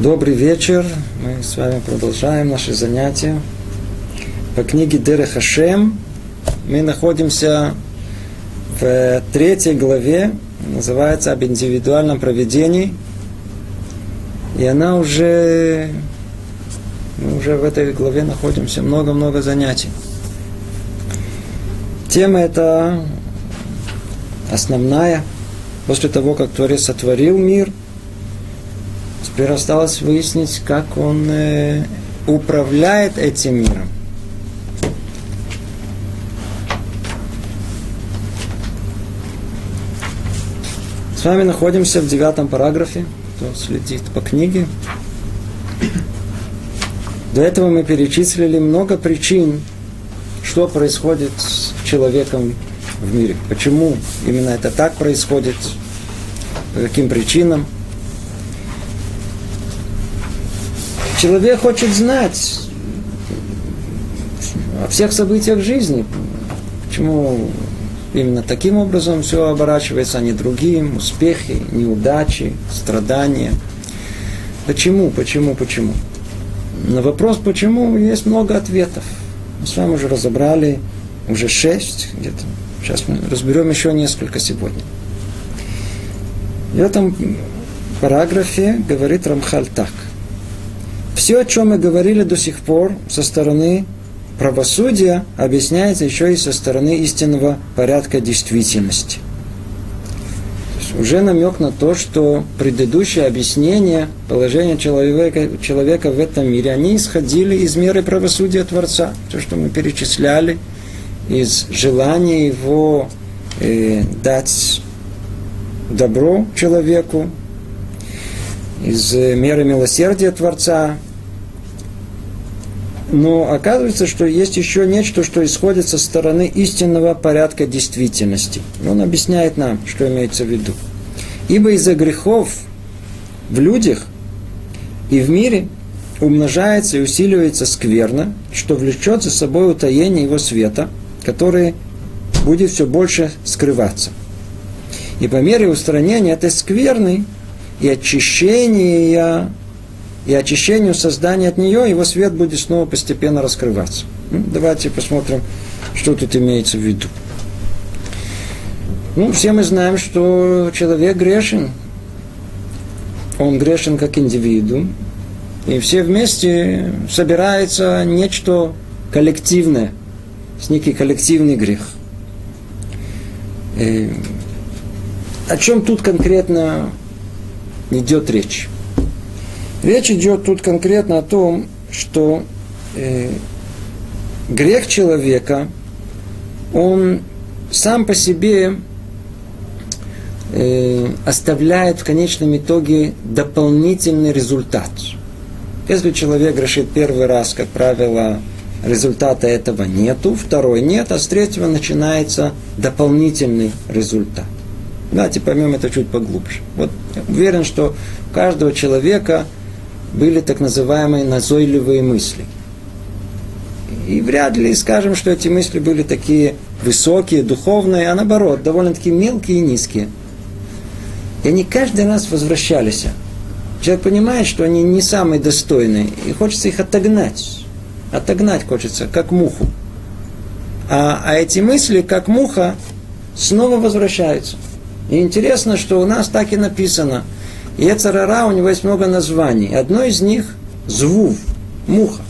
Добрый вечер. Мы с вами продолжаем наши занятия по книге Дера Хашем. Мы находимся в третьей главе, называется «Об индивидуальном проведении». И она уже, мы уже в этой главе находимся много-много занятий. Тема эта основная. После того, как Творец сотворил мир – Теперь осталось выяснить, как он э, управляет этим миром. С вами находимся в девятом параграфе, кто следит по книге. До этого мы перечислили много причин, что происходит с человеком в мире. Почему именно это так происходит, по каким причинам – Человек хочет знать о всех событиях жизни. Почему именно таким образом все оборачивается, а не другим, успехи, неудачи, страдания. Почему, почему, почему? На вопрос почему есть много ответов. Мы с вами уже разобрали уже шесть где-то. Сейчас мы разберем еще несколько сегодня. В этом параграфе говорит Рамхаль так – все, о чем мы говорили до сих пор со стороны правосудия, объясняется еще и со стороны истинного порядка действительности. уже намек на то, что предыдущее объяснение положения человека, человека в этом мире, они исходили из меры правосудия Творца. То, что мы перечисляли, из желания его э, дать добро человеку, из э, меры милосердия Творца, но оказывается, что есть еще нечто, что исходит со стороны истинного порядка действительности. Он объясняет нам, что имеется в виду. Ибо из-за грехов в людях и в мире умножается и усиливается скверно, что влечет за собой утаение его света, который будет все больше скрываться. И по мере устранения этой скверны и очищения и очищению создания от нее, его свет будет снова постепенно раскрываться. Ну, давайте посмотрим, что тут имеется в виду. Ну, все мы знаем, что человек грешен. Он грешен как индивидуум. И все вместе собирается нечто коллективное, с некий коллективный грех. И о чем тут конкретно идет речь? Речь идет тут конкретно о том, что э, грех человека, он сам по себе э, оставляет в конечном итоге дополнительный результат. Если человек грешит первый раз, как правило, результата этого нету, второй нет, а с третьего начинается дополнительный результат. Давайте поймем это чуть поглубже. Вот уверен, что у каждого человека были так называемые назойливые мысли. И вряд ли скажем, что эти мысли были такие высокие, духовные, а наоборот, довольно-таки мелкие и низкие. И они каждый раз возвращались. Человек понимает, что они не самые достойные, и хочется их отогнать. Отогнать хочется, как муху. А, а эти мысли, как муха, снова возвращаются. И интересно, что у нас так и написано – и Ецарара, у него есть много названий. Одно из них – звув, муха.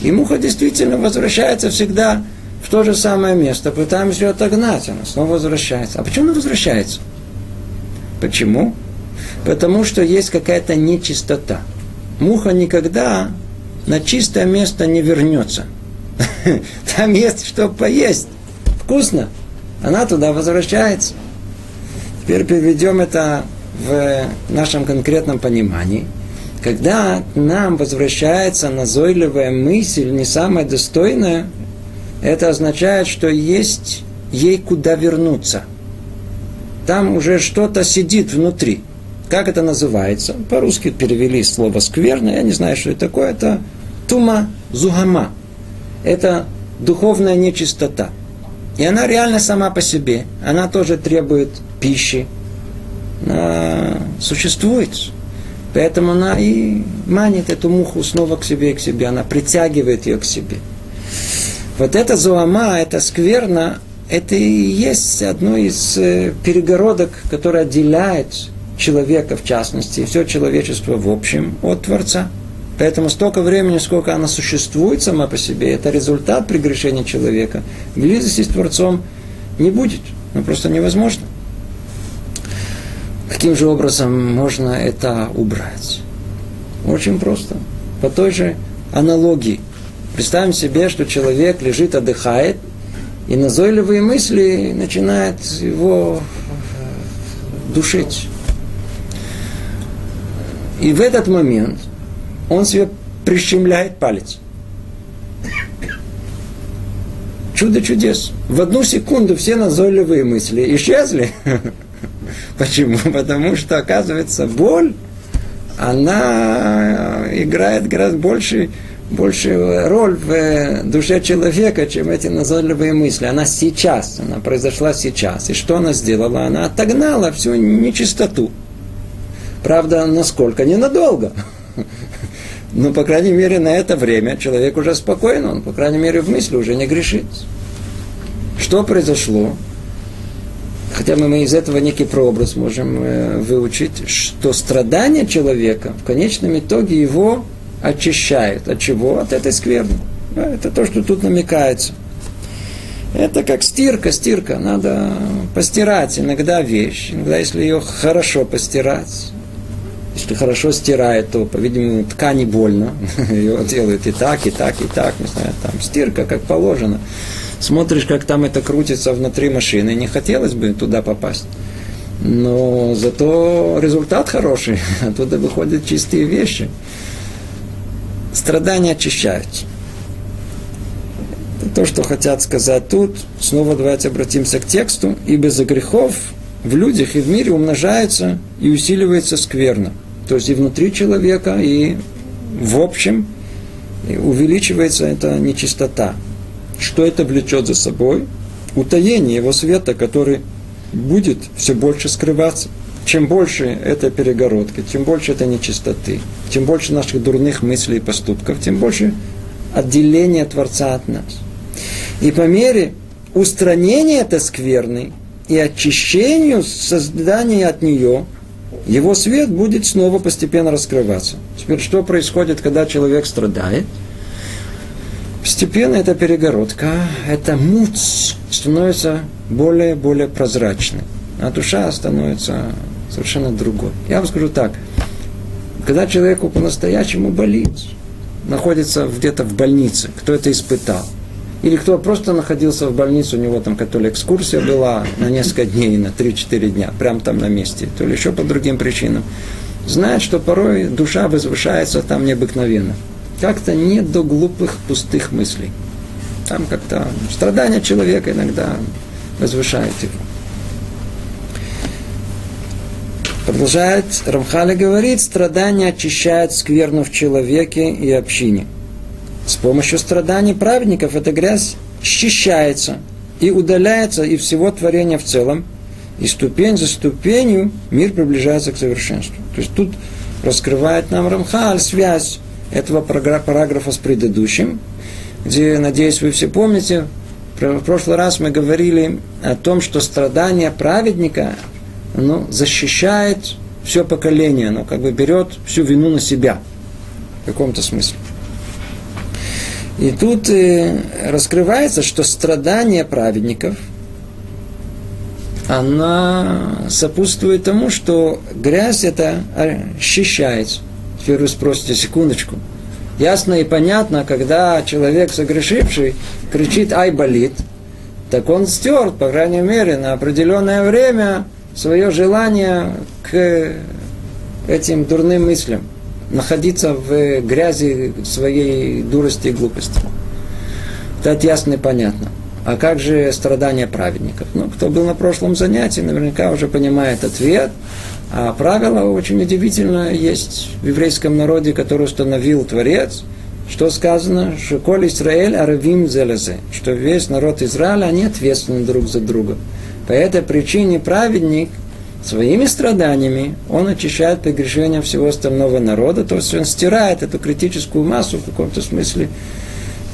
И муха действительно возвращается всегда в то же самое место. Пытаемся ее отогнать, она снова возвращается. А почему она возвращается? Почему? Потому что есть какая-то нечистота. Муха никогда на чистое место не вернется. Там есть что поесть. Вкусно. Она туда возвращается. Теперь переведем это в нашем конкретном понимании, когда нам возвращается назойливая мысль, не самая достойная, это означает, что есть ей куда вернуться. Там уже что-то сидит внутри. Как это называется? По-русски перевели слово скверно, я не знаю, что это такое. Это тума зугама. Это духовная нечистота. И она реально сама по себе. Она тоже требует пищи, существует. Поэтому она и манит эту муху снова к себе к себе, она притягивает ее к себе. Вот эта зуама, это скверно, это и есть одно из э, перегородок, которое отделяет человека в частности, и все человечество в общем от Творца. Поэтому столько времени, сколько она существует сама по себе, это результат прегрешения человека. Близости с Творцом не будет. Ну, просто невозможно. Каким же образом можно это убрать? Очень просто. По той же аналогии. Представим себе, что человек лежит, отдыхает, и назойливые мысли начинают его душить. И в этот момент он себе прищемляет палец. Чудо чудес. В одну секунду все назойливые мысли исчезли. Почему? Потому что, оказывается, боль, она играет гораздо больше, большую роль в душе человека, чем эти назойливые мысли. Она сейчас, она произошла сейчас. И что она сделала? Она отогнала всю нечистоту. Правда, насколько? Ненадолго. Но, по крайней мере, на это время человек уже спокоен, он, по крайней мере, в мысли уже не грешит. Что произошло? Хотя мы, из этого некий прообраз можем э, выучить, что страдания человека в конечном итоге его очищают. От чего? От этой скверны. Это то, что тут намекается. Это как стирка, стирка. Надо постирать иногда вещь. Иногда, если ее хорошо постирать, если хорошо стирает, то, по-видимому, ткани больно. Ее делают и так, и так, и так. Не знаю, там стирка, как положено. Смотришь, как там это крутится внутри машины. Не хотелось бы туда попасть. Но зато результат хороший. Оттуда выходят чистые вещи. Страдания очищаются. Это то, что хотят сказать тут. Снова давайте обратимся к тексту. Ибо за грехов в людях и в мире умножается и усиливается скверно. То есть и внутри человека, и в общем увеличивается эта нечистота. Что это влечет за собой? Утаение его света, который будет все больше скрываться. Чем больше этой перегородки, чем больше этой нечистоты, чем больше наших дурных мыслей и поступков, тем больше отделения Творца от нас. И по мере устранения этой скверны и очищению создания от нее – его свет будет снова постепенно раскрываться. Теперь что происходит, когда человек страдает? Постепенно эта перегородка, эта муть становится более и более прозрачной, а душа становится совершенно другой. Я вам скажу так, когда человеку по-настоящему болит, находится где-то в больнице, кто это испытал, или кто просто находился в больнице, у него там какая-то экскурсия была на несколько дней, на 3-4 дня, прямо там на месте, то ли еще по другим причинам, знает, что порой душа возвышается там необыкновенно. Как-то нет до глупых, пустых мыслей. Там как-то страдания человека иногда возвышает его. Продолжает Рамхали говорит, страдания очищают скверну в человеке и общине – с помощью страданий праведников эта грязь счищается и удаляется и всего творения в целом, и ступень за ступенью мир приближается к совершенству. То есть тут раскрывает нам Рамхаль связь этого параграфа с предыдущим, где, надеюсь, вы все помните, в прошлый раз мы говорили о том, что страдание праведника ну, защищает все поколение, оно как бы берет всю вину на себя в каком-то смысле. И тут э, раскрывается, что страдание праведников, она сопутствует тому, что грязь это очищается. Теперь вы спросите, секундочку. Ясно и понятно, когда человек согрешивший кричит «ай, болит», так он стер, по крайней мере, на определенное время свое желание к этим дурным мыслям находиться в грязи своей дурости и глупости. Это ясно и понятно. А как же страдания праведников? Ну, кто был на прошлом занятии, наверняка уже понимает ответ. А правило очень удивительно есть в еврейском народе, который установил Творец, что сказано, что коль Израиль аравим зелезе, что весь народ Израиля, они ответственны друг за друга. По этой причине праведник своими страданиями он очищает прегрешения всего остального народа, то есть он стирает эту критическую массу в каком-то смысле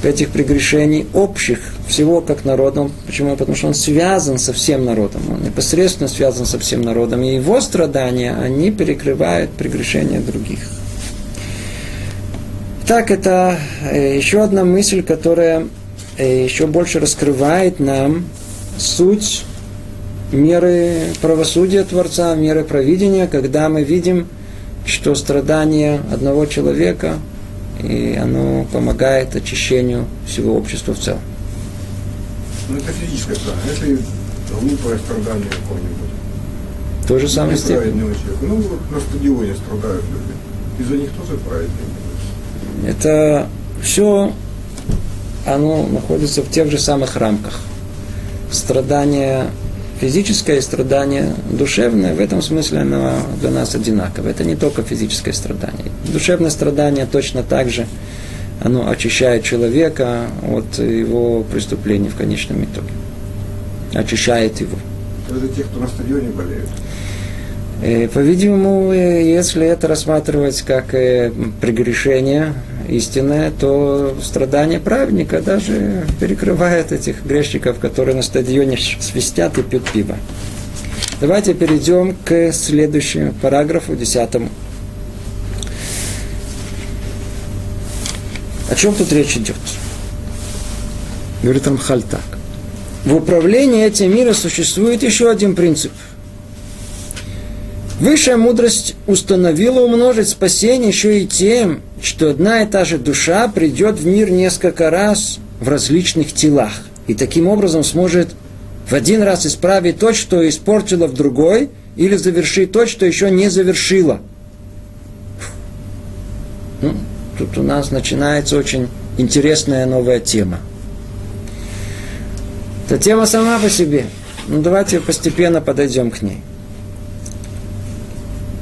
этих прегрешений общих всего как народом. Почему? Потому что он связан со всем народом. Он непосредственно связан со всем народом. И его страдания, они перекрывают прегрешения других. Так, это э, еще одна мысль, которая э, еще больше раскрывает нам суть меры правосудия Творца, меры провидения, когда мы видим, что страдания одного человека – и оно помогает очищению всего общества в целом. Ну, это физическое страдание. Если глупое страдание какое-нибудь. То же самое степень. Ну, вот на стадионе страдают люди. Из-за них тоже праведник. Это все, оно находится в тех же самых рамках. Страдания физическое страдание душевное, в этом смысле оно для нас одинаково. Это не только физическое страдание. Душевное страдание точно так же, оно очищает человека от его преступлений в конечном итоге. Очищает его. Это те, кто на стадионе болеют. Э, по-видимому, э, если это рассматривать как э, прегрешение истинное, то страдание праведника даже перекрывает этих грешников, которые на стадионе свистят и пьют пиво. Давайте перейдем к следующему параграфу, десятому. О чем тут речь идет? Говорит Рамхаль так. В управлении этим миром существует еще один принцип – Высшая мудрость установила умножить спасение еще и тем, что одна и та же душа придет в мир несколько раз в различных телах. И таким образом сможет в один раз исправить то, что испортила в другой, или завершить то, что еще не завершила. Ну, тут у нас начинается очень интересная новая тема. Эта тема сама по себе. Ну, давайте постепенно подойдем к ней.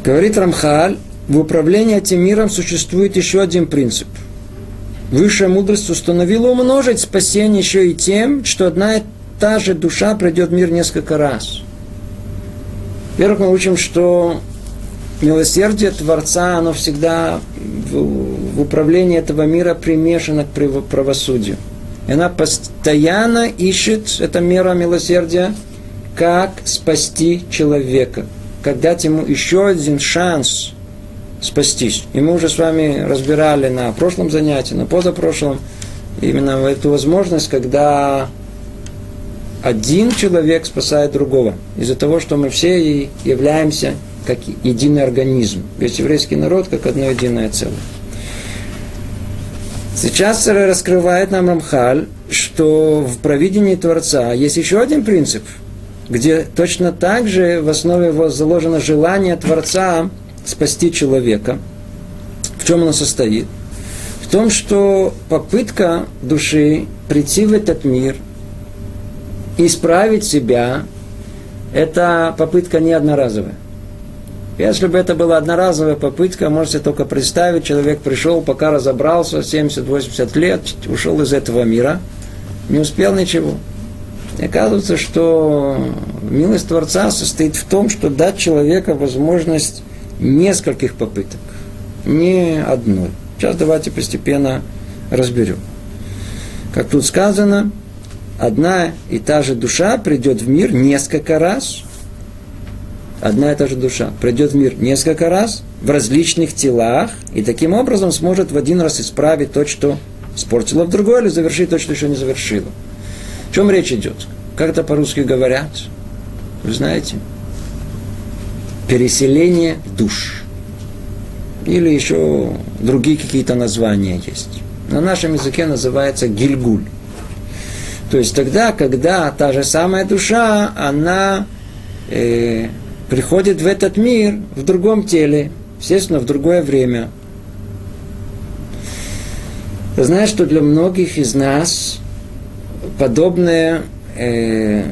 Говорит Рамхаль, в управлении этим миром существует еще один принцип. Высшая мудрость установила умножить спасение еще и тем, что одна и та же душа придет в мир несколько раз. Во-первых, мы учим, что милосердие Творца, оно всегда в, в управлении этого мира примешано к правосудию. И она постоянно ищет, эта мера милосердия, как спасти человека – как дать ему еще один шанс спастись. И мы уже с вами разбирали на прошлом занятии, на позапрошлом, именно эту возможность, когда один человек спасает другого. Из-за того, что мы все являемся как единый организм. Весь еврейский народ как одно единое целое. Сейчас раскрывает нам Рамхаль, что в провидении Творца есть еще один принцип – где точно так же в основе его заложено желание Творца спасти человека. В чем оно состоит? В том, что попытка души прийти в этот мир, исправить себя, это попытка не одноразовая. Если бы это была одноразовая попытка, можете только представить, человек пришел, пока разобрался, 70-80 лет, ушел из этого мира, не успел ничего. И оказывается, что милость Творца состоит в том, что дать человеку возможность нескольких попыток, не одной. Сейчас давайте постепенно разберем. Как тут сказано, одна и та же душа придет в мир несколько раз. Одна и та же душа придет в мир несколько раз в различных телах и таким образом сможет в один раз исправить то, что испортила в другой, или завершить то, что еще не завершила. О чем речь идет? Как это по-русски говорят? Вы знаете? Переселение душ. Или еще другие какие-то названия есть. На нашем языке называется гильгуль. То есть тогда, когда та же самая душа, она э, приходит в этот мир в другом теле, естественно, в другое время. Знаешь, что для многих из нас подобное э,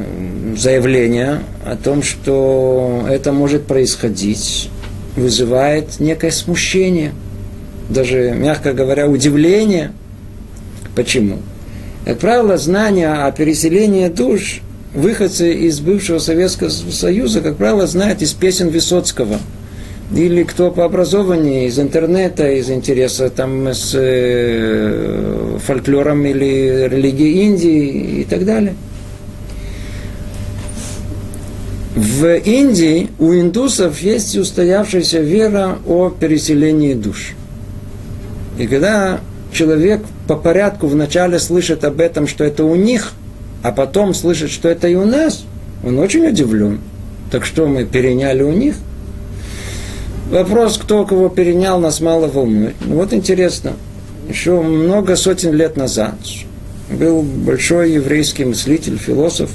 заявление о том, что это может происходить, вызывает некое смущение, даже, мягко говоря, удивление. Почему? Как правило, знание о переселении душ выходцы из бывшего Советского Союза, как правило, знают из песен Высоцкого. Или кто по образованию, из интернета, из интереса там, с э, фольклором или религией Индии и так далее. В Индии у индусов есть устоявшаяся вера о переселении душ. И когда человек по порядку вначале слышит об этом, что это у них, а потом слышит, что это и у нас, он очень удивлен. Так что мы переняли у них? Вопрос, кто кого перенял, нас мало волнует. Ну, вот интересно, еще много сотен лет назад был большой еврейский мыслитель, философ,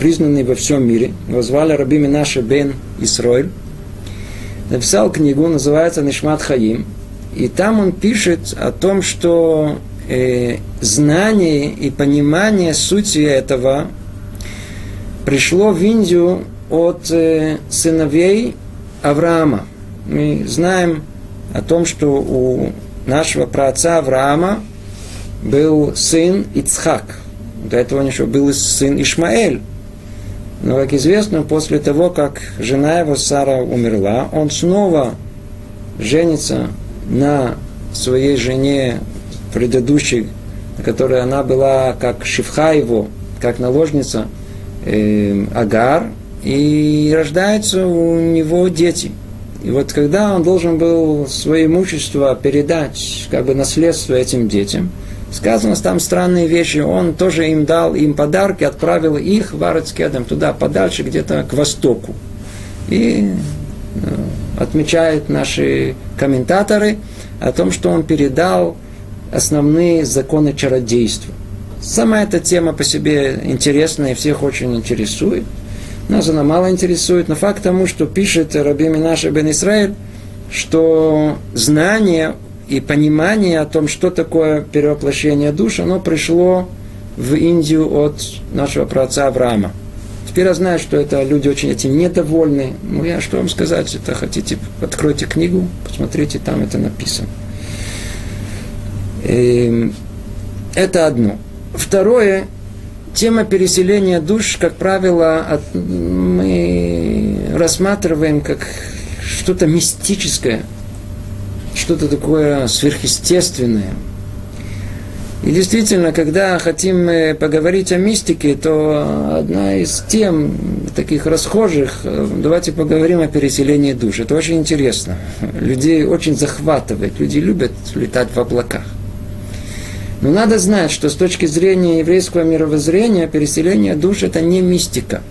признанный во всем мире. Его звали Раби Минаше бен Исроиль. Написал книгу, называется Нишмат Хаим. И там он пишет о том, что э, знание и понимание сути этого пришло в Индию от э, сыновей Авраама. Мы знаем о том, что у нашего праотца Авраама был сын Ицхак. До этого у был сын Ишмаэль. Но, как известно, после того, как жена его Сара умерла, он снова женится на своей жене предыдущей, которая она была как шифха его, как наложница э, Агар, и рождаются у него дети. И вот когда он должен был свое имущество передать, как бы наследство этим детям, сказано там странные вещи, он тоже им дал им подарки, отправил их в Арацкедом туда, подальше, где-то к востоку. И э, отмечают наши комментаторы о том, что он передал основные законы чародейства. Сама эта тема по себе интересная и всех очень интересует. Нас она мало интересует, но факт тому, что пишет Раби Минаша бен Исраиль, что знание и понимание о том, что такое перевоплощение душ, оно пришло в Индию от нашего праотца Авраама. Теперь я знаю, что это люди очень этим недовольны. Ну, я что вам сказать, это хотите, откройте книгу, посмотрите, там это написано. И эм, это одно. Второе, тема переселения душ, как правило, от, мы рассматриваем как что-то мистическое, что-то такое сверхъестественное – и действительно, когда хотим поговорить о мистике, то одна из тем таких расхожих, э, давайте поговорим о переселении душ. Это очень интересно. Людей очень захватывает. Люди любят летать в облаках. Но надо знать, что с точки зрения еврейского мировоззрения переселение душ это не мистика.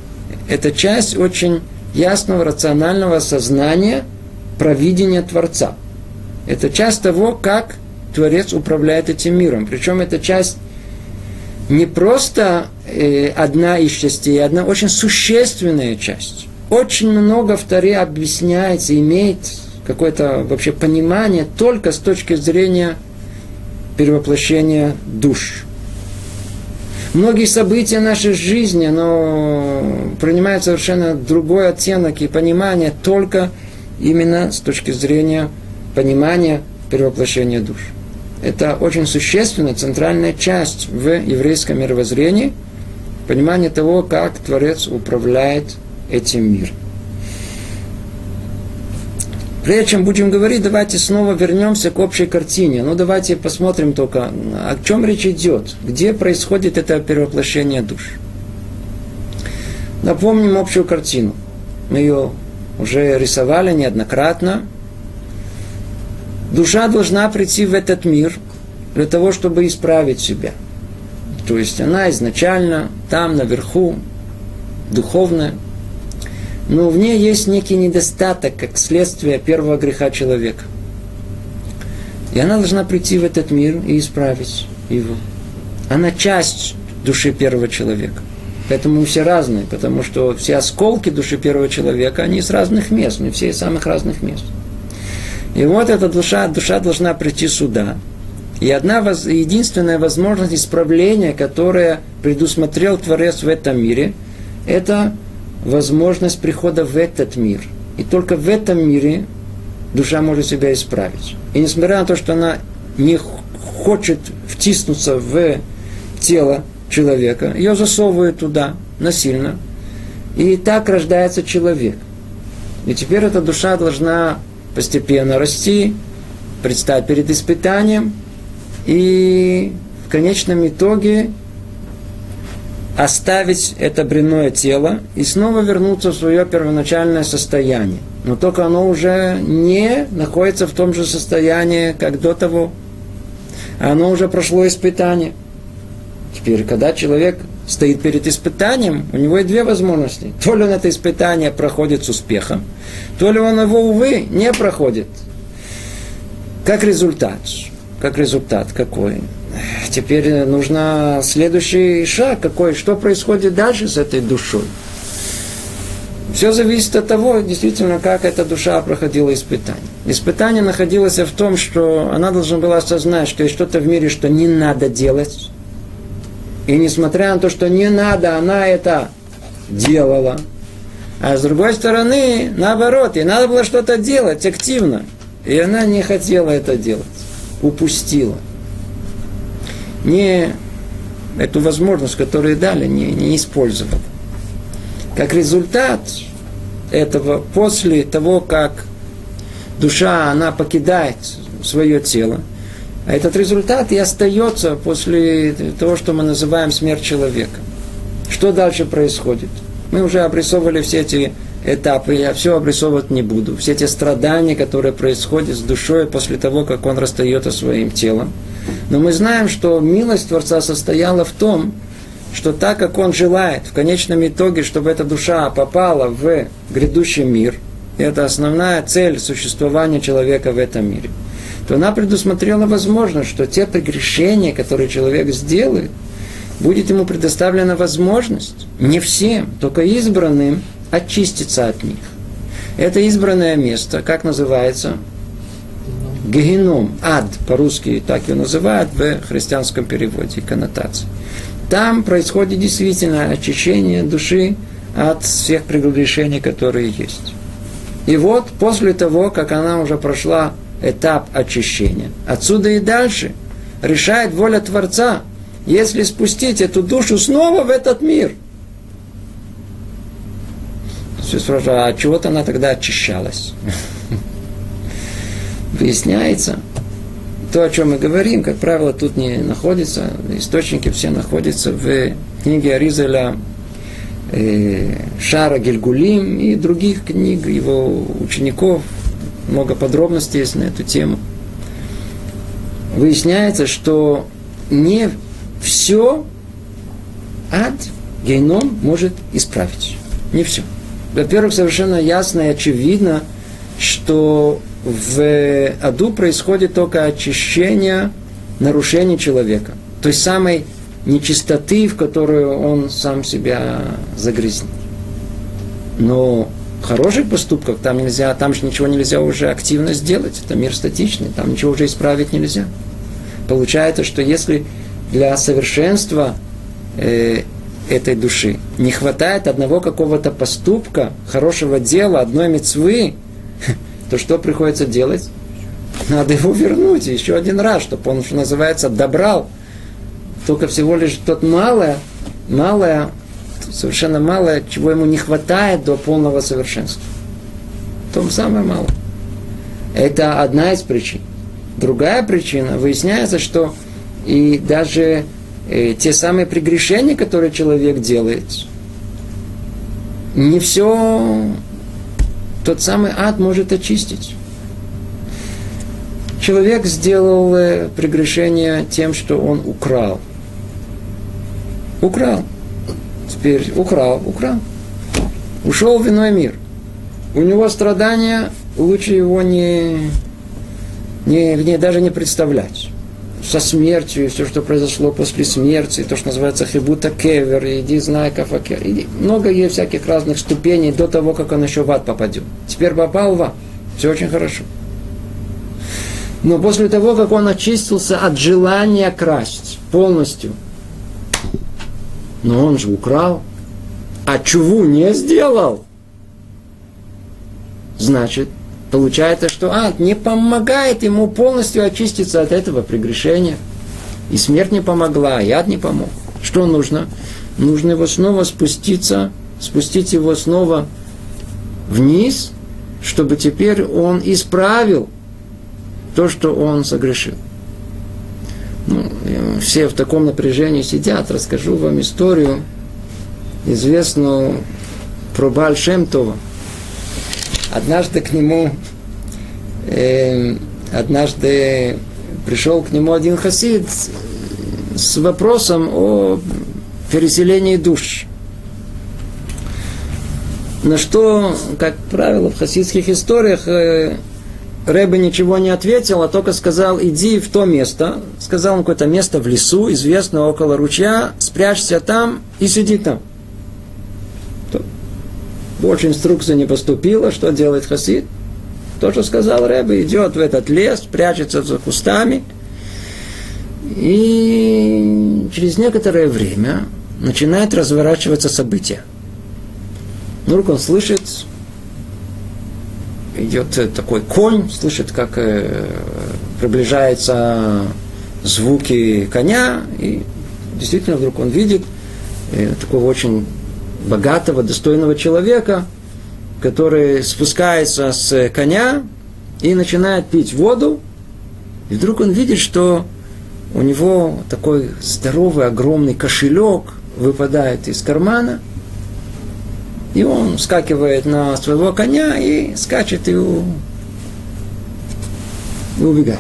Это часть очень ясного рационального сознания провидения Творца. Это часть того, как Творец управляет этим миром. Причем эта часть не просто э, одна из частей, одна очень существенная часть. Очень много в Таре объясняется, имеет какое-то вообще понимание только с точки зрения перевоплощения душ. Многие события нашей жизни, но принимают совершенно другой оттенок и понимание только именно с точки зрения понимания перевоплощения душ. Это очень существенная, центральная часть в еврейском мировоззрении, понимание того, как Творец управляет этим миром. Прежде чем будем говорить, давайте снова вернемся к общей картине. Ну, давайте посмотрим только, о чем речь идет, где происходит это перевоплощение душ. Напомним общую картину. Мы ее уже рисовали неоднократно. Душа должна прийти в этот мир для того, чтобы исправить себя. То есть она изначально там, наверху, духовная, но в ней есть некий недостаток, как следствие первого греха человека. И она должна прийти в этот мир и исправить его. Она часть души первого человека. Поэтому мы все разные, потому что все осколки души первого человека, они из разных мест, мы все из самых разных мест. И вот эта душа, душа должна прийти сюда. И одна единственная возможность исправления, которая предусмотрел Творец в этом мире, это возможность прихода в этот мир. И только в этом мире душа может себя исправить. И несмотря на то, что она не хочет втиснуться в тело человека, ее засовывают туда. насильно. И так рождается человек. И теперь эта душа должна постепенно расти, предстать перед испытанием, и в конечном итоге оставить это бренное тело и снова вернуться в свое первоначальное состояние. Но только оно уже не находится в том же состоянии, как до того. Оно уже прошло испытание. Теперь, когда человек стоит перед испытанием, у него есть две возможности. То ли он это испытание проходит с успехом, то ли он его, увы, не проходит. Как результат? Как результат какой? Теперь нужно следующий шаг какой, что происходит дальше с этой душой. Все зависит от того, действительно, как эта душа проходила испытание. Испытание находилось в том, что она должна была осознать, что есть что-то в мире, что не надо делать. И несмотря на то, что не надо, она это делала. А с другой стороны, наоборот, ей надо было что-то делать активно. И она не хотела это делать. Упустила не эту возможность, которую дали, не, не использовал. Как результат этого, после того, как душа, она покидает свое тело, а этот результат и остается после того, что мы называем смерть человека. Что дальше происходит? Мы уже обрисовывали все эти этапы, я все обрисовывать не буду. Все те страдания, которые происходят с душой после того, как он расстается своим телом. Но мы знаем, что милость Творца состояла в том, что так как он желает в конечном итоге, чтобы эта душа попала в грядущий мир, и это основная цель существования человека в этом мире, то она предусмотрела возможность, что те прегрешения, которые человек сделает, будет ему предоставлена возможность, не всем, только избранным, очиститься от них. Это избранное место, как называется? Геном, ад, по-русски так его называют в христианском переводе, коннотации. Там происходит действительно очищение души от всех прегрешений, которые есть. И вот после того, как она уже прошла этап очищения, отсюда и дальше решает воля Творца, если спустить эту душу снова в этот мир. Все спрашивают, а чего-то она тогда очищалась? выясняется, то, о чем мы говорим, как правило, тут не находится, источники все находятся в книге Аризеля э, Шара Гельгулим и других книг его учеников. Много подробностей есть на эту тему. Выясняется, что не все ад, геном может исправить. Не все. Во-первых, совершенно ясно и очевидно, что в аду происходит только очищение нарушений человека. Той самой нечистоты, в которую он сам себя загрязнит. Но хороших поступках там нельзя, там же ничего нельзя уже активно сделать. Это мир статичный, там ничего уже исправить нельзя. Получается, что если для совершенства э, этой души не хватает одного какого-то поступка, хорошего дела, одной мецвы, то что приходится делать? Надо его вернуть еще один раз, чтобы он, что называется, добрал. Только всего лишь тот малое, малое, совершенно малое, чего ему не хватает до полного совершенства. То самое малое. Это одна из причин. Другая причина, выясняется, что и даже э, те самые прегрешения, которые человек делает, не все тот самый ад может очистить. Человек сделал э, прегрешение тем, что он украл. Украл. Теперь украл, украл. Ушел в иной мир. У него страдания, лучше его не, не, не, даже не представлять со смертью, и все, что произошло после смерти, то, что называется хибута кевер, иди знай кафакер. Иди. Много есть всяких разных ступеней до того, как он еще в ад попадет. Теперь попал в ад. Все очень хорошо. Но после того, как он очистился от желания красть полностью, но он же украл, а чуву не сделал, значит, Получается, что ад не помогает ему полностью очиститься от этого прегрешения. И смерть не помогла, и ад не помог. Что нужно? нужно его снова спуститься, спустить его снова вниз, чтобы теперь он исправил то, что он согрешил. Ну, все в таком напряжении сидят, расскажу вам историю, известную про Бальшемтова. Однажды к нему, э, однажды пришел к нему один хасид с вопросом о переселении душ. На что, как правило, в хасидских историях э, Рэбе ничего не ответил, а только сказал, иди в то место, сказал он какое-то место в лесу, известно около ручья, спрячься там и сиди там. Больше инструкция не поступила, что делает хасид. То, что сказал Рэбе, идет в этот лес, прячется за кустами. И через некоторое время начинает разворачиваться событие. Вдруг он слышит, идет такой конь, слышит, как э, приближаются звуки коня, и действительно вдруг он видит э, такого очень богатого, достойного человека, который спускается с коня и начинает пить воду, и вдруг он видит, что у него такой здоровый, огромный кошелек выпадает из кармана, и он скакивает на своего коня и скачет и, у... и убегает.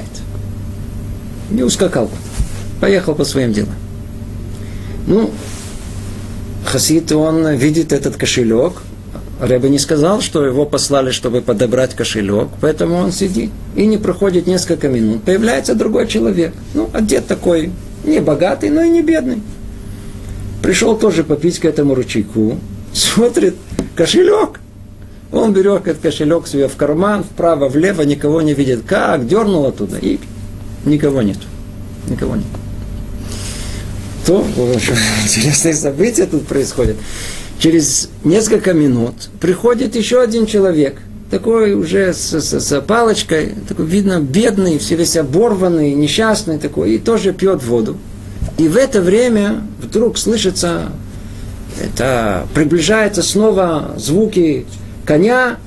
Не ускакал. Поехал по своим делам. Ну, Хасид, он видит этот кошелек. Рэба не сказал, что его послали, чтобы подобрать кошелек, поэтому он сидит. И не проходит несколько минут. Появляется другой человек. Ну, одет такой, не богатый, но и не бедный. Пришел тоже попить к этому ручейку. Смотрит, кошелек. Он берет этот кошелек себе в карман, вправо, влево, никого не видит. Как? Дернул оттуда, и никого нет. Никого нет то интересные события тут происходят. Через несколько минут приходит еще один человек, такой уже с, с, с палочкой, такой видно бедный, все весь оборванный, несчастный такой, и тоже пьет воду. И в это время вдруг слышится, это приближается снова звуки коня,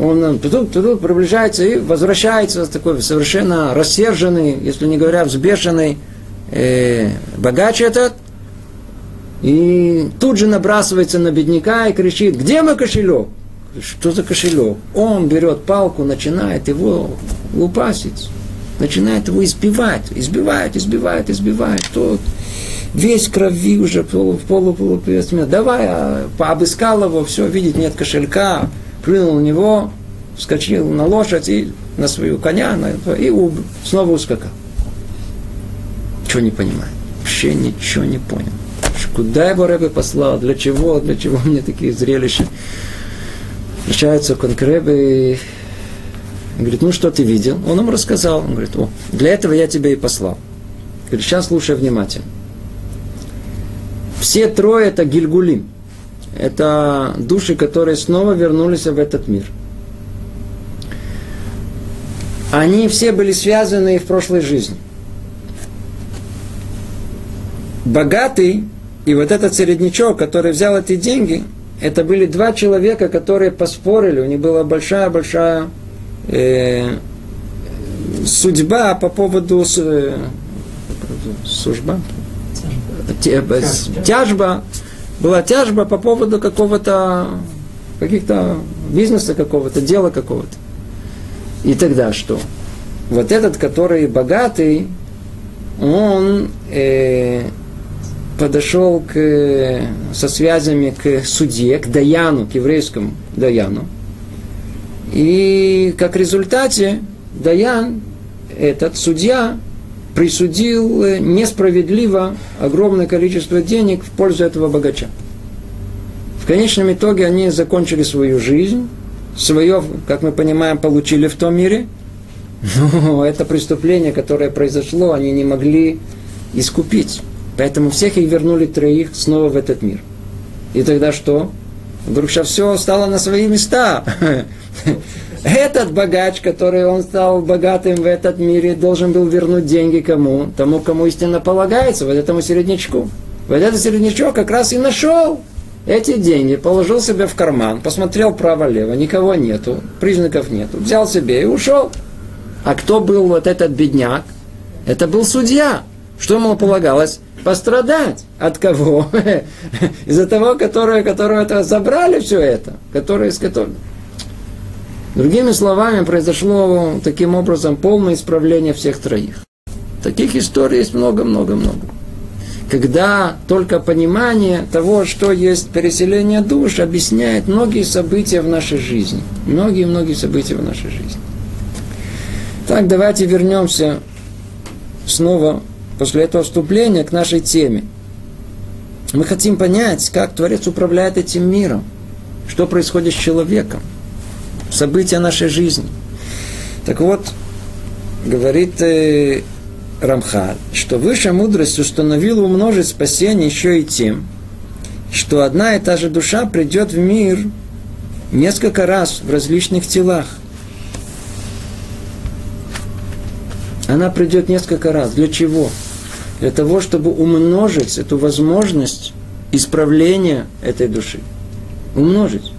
он тут, тут приближается и возвращается такой совершенно рассерженный, если не говоря взбешенный, э, богач этот, и тут же набрасывается на бедняка и кричит, где мой кошелек? Что за кошелек? Он берет палку, начинает его лупасить, начинает его избивать, избивает, избивает, избивает. Тот весь крови уже полу, полу, полу, Давай, а, пообыскал его, все, видит, нет кошелька, плюнул на него, вскочил на лошадь и на свою коня, и снова ускакал ничего не понимаю. Вообще ничего не понял. Куда его Рэбе послал, для чего, для чего мне такие зрелища. Он к Рэбе и говорит, ну что ты видел? Он ему рассказал. Он говорит, о, для этого я тебя и послал. Говорит, сейчас слушай внимательно. Все трое это Гильгулим. Это души, которые снова вернулись в этот мир. Они все были связаны в прошлой жизни – богатый и вот этот середнячок, который взял эти деньги, это были два человека, которые поспорили, у них была большая-большая э, судьба по поводу э, судьба, тяжба. тяжба, была тяжба по поводу какого-то каких-то бизнеса какого-то, дела какого-то. И тогда что? Вот этот, который богатый, он э, подошел к, со связями к судье, к Даяну, к еврейскому Даяну. И как результате Даян, этот судья, присудил несправедливо огромное количество денег в пользу этого богача. В конечном итоге они закончили свою жизнь, свое, как мы понимаем, получили в том мире, но это преступление, которое произошло, они не могли искупить. Поэтому всех их вернули троих снова в этот мир. И тогда что? Вдруг сейчас все стало на свои места. Этот богач, который он стал богатым в этот мире, должен был вернуть деньги кому? Тому, кому истинно полагается, вот этому середнячку. Вот этот середнячок как раз и нашел эти деньги, положил себе в карман, посмотрел право-лево, никого нету, признаков нету, взял себе и ушел. А кто был вот этот бедняк? Это был судья. Что ему полагалось? Пострадать. От кого? Из-за того, который, которого это забрали все это. Который, из которого... Другими словами, произошло таким образом полное исправление всех троих. Таких историй есть много-много-много. Когда только понимание того, что есть переселение душ, объясняет многие события в нашей жизни. Многие-многие события в нашей жизни. Так, давайте вернемся снова после этого вступления к нашей теме. Мы хотим понять, как Творец управляет этим миром, что происходит с человеком, события нашей жизни. Так вот, говорит э, что высшая мудрость установила умножить спасение еще и тем, что одна и та же душа придет в мир несколько раз в различных телах. Она придет несколько раз. Для чего? Для того, чтобы умножить эту возможность исправления этой души. Умножить.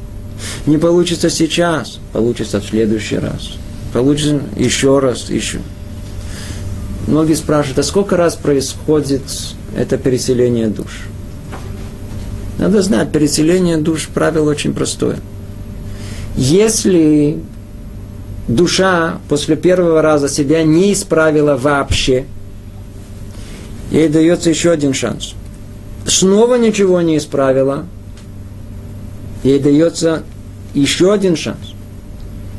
Не получится сейчас, получится в следующий раз. Получится еще раз, еще. Многие спрашивают, а сколько раз происходит это переселение душ? Надо знать, переселение душ правило очень простое. Если душа после первого раза себя не исправила вообще, ей дается еще один шанс. Снова ничего не исправила, ей дается еще один шанс.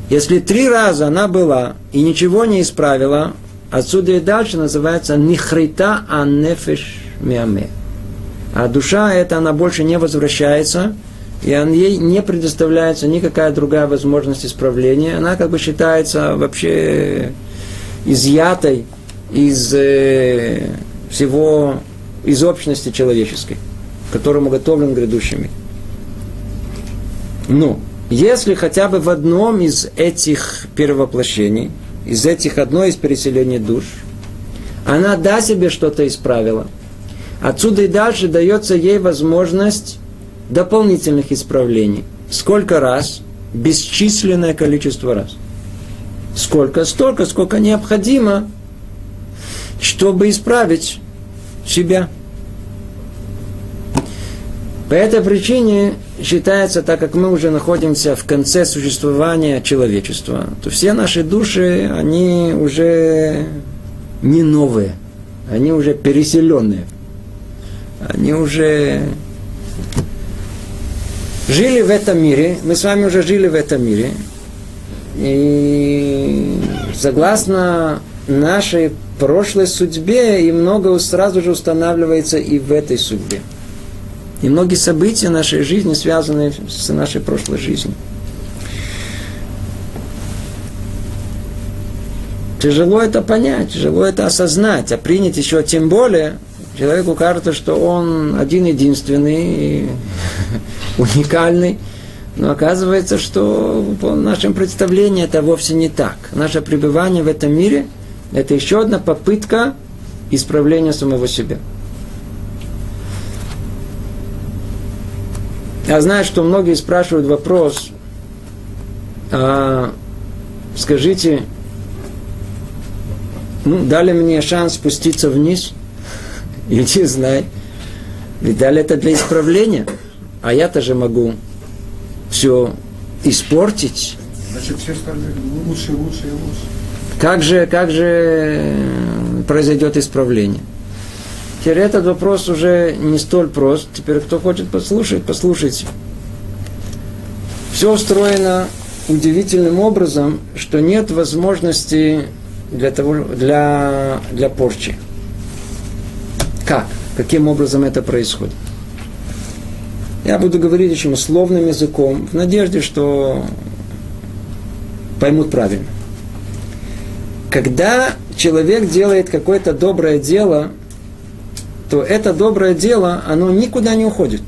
Если три раза она была и ничего не исправила, отсюда и дальше называется нихрита аннефеш миаме. А душа эта, она больше не возвращается, и ей не предоставляется никакая другая возможность исправления. Она как бы считается вообще изъятой из э, всего, из общности человеческой, которому готовлен грядущий мир. Но если хотя бы в одном из этих перевоплощений, из этих одной из переселений душ, она да себе что-то исправила, отсюда и дальше дается ей возможность дополнительных исправлений. Сколько раз? Бесчисленное количество раз. Сколько? Столько, сколько необходимо, чтобы исправить себя. По этой причине считается, так как мы уже находимся в конце существования человечества, то все наши души, они уже не новые, они уже переселенные, они уже жили в этом мире, мы с вами уже жили в этом мире, и согласно нашей прошлой судьбе, и много сразу же устанавливается и в этой судьбе. И многие события нашей жизни связаны с нашей прошлой жизнью. Тяжело это понять, тяжело это осознать, а принять еще тем более, человеку кажется, что он один единственный, уникальный, но оказывается, что по нашим представлениям это вовсе не так. Наше пребывание в этом мире – это еще одна попытка исправления самого себя. Я знаю, что многие спрашивают вопрос, а, скажите, ну, дали мне шанс спуститься вниз, иди знай. Ведь дали это для исправления, а я-то же могу все испортить. Значит, все стали лучше, лучше и лучше. Как же, как же произойдет исправление? Теперь этот вопрос уже не столь прост. Теперь кто хочет послушать, послушайте. Все устроено удивительным образом, что нет возможности для, того, для, для порчи. Как? Каким образом это происходит? Я буду говорить очень условным языком, в надежде, что поймут правильно. Когда человек делает какое-то доброе дело – то это доброе дело, оно никуда не уходит.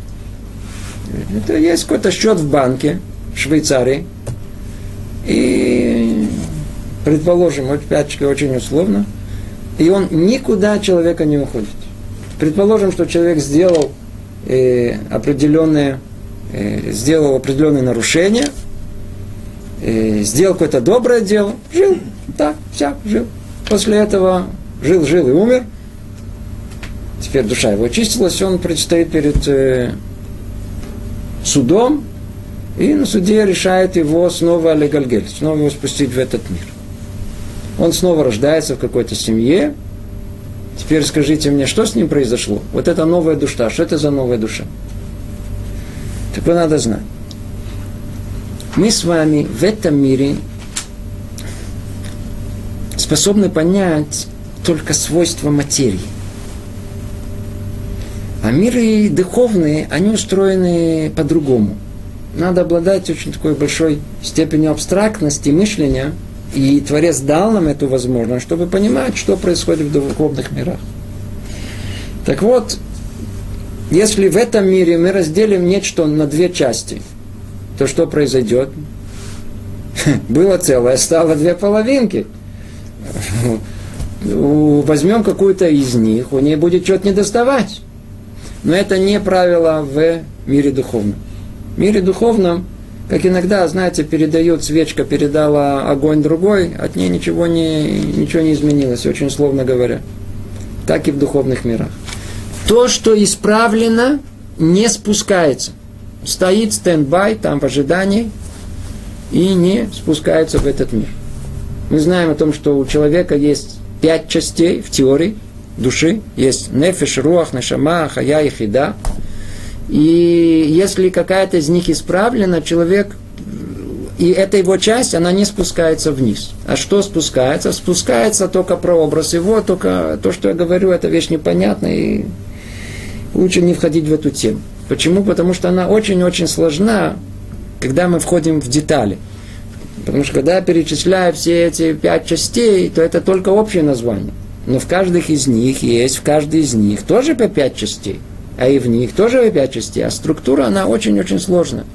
Это есть какой-то счет в банке в Швейцарии. И, предположим, опять очень условно, и он никуда человека не уходит. Предположим, что человек сделал э, определенное, э, сделал определенные нарушения, э, сделал какое-то доброе дело, жил, так, все, жил. После этого жил, жил и умер. Теперь душа его очистилась, он предстоит перед э, судом, и на суде решает его снова легальгель, снова его спустить в этот мир. Он снова рождается в какой-то семье. Теперь скажите мне, что с ним произошло? Вот это новая душа. Что это за новая душа? Такое надо знать. Мы с вами в этом мире способны понять только свойства материи. А миры духовные, они устроены по-другому. Надо обладать очень такой большой степенью абстрактности мышления, и Творец дал нам эту возможность, чтобы понимать, что происходит в духовных мирах. Так вот, если в этом мире мы разделим нечто на две части, то что произойдет? Было целое, стало две половинки. Возьмем какую-то из них, у нее будет что-то недоставать. Но это не правило в мире духовном. В мире духовном, как иногда, знаете, передает свечка, передала огонь другой, от ней ничего не, ничего не изменилось, очень словно говоря. Так и в духовных мирах. То, что исправлено, не спускается. Стоит стендбай, там в ожидании, и не спускается в этот мир. Мы знаем о том, что у человека есть пять частей в теории души. Есть нефиш, руах, нашама, хая и хида. И если какая-то из них исправлена, человек, и эта его часть, она не спускается вниз. А что спускается? Спускается только прообраз его, только то, что я говорю, это вещь непонятная, и лучше не входить в эту тему. Почему? Потому что она очень-очень сложна, когда мы входим в детали. Потому что когда я перечисляю все эти пять частей, то это только общее название. Но в каждых из них есть, в каждой из них тоже по пять частей. А и в них тоже по пять частей. А структура, она очень-очень сложная.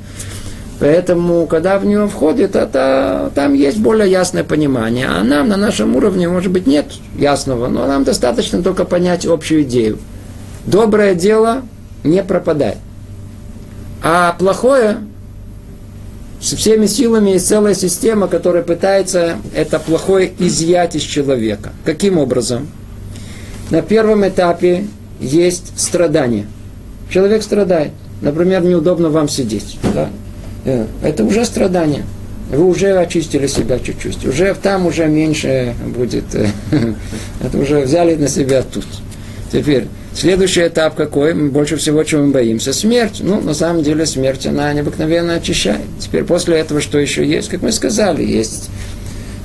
Поэтому, когда в нее входит, это, там есть более ясное понимание. А нам на нашем уровне, может быть, нет ясного, но нам достаточно только понять общую идею. Доброе дело не пропадает. А плохое с всеми силами есть целая система, которая пытается это плохое изъять из человека. Каким образом? На первом этапе есть страдание. Человек страдает. Например, неудобно вам сидеть. Да? Э, это уже страдание. Вы уже очистили себя чуть-чуть. Уже там уже меньше будет. Э, это уже взяли на себя тут. Теперь, следующий этап какой? Больше всего, чего мы боимся? Смерть. Ну, на самом деле, смерть, она необыкновенно очищает. Теперь, после этого, что еще есть? Как мы сказали, есть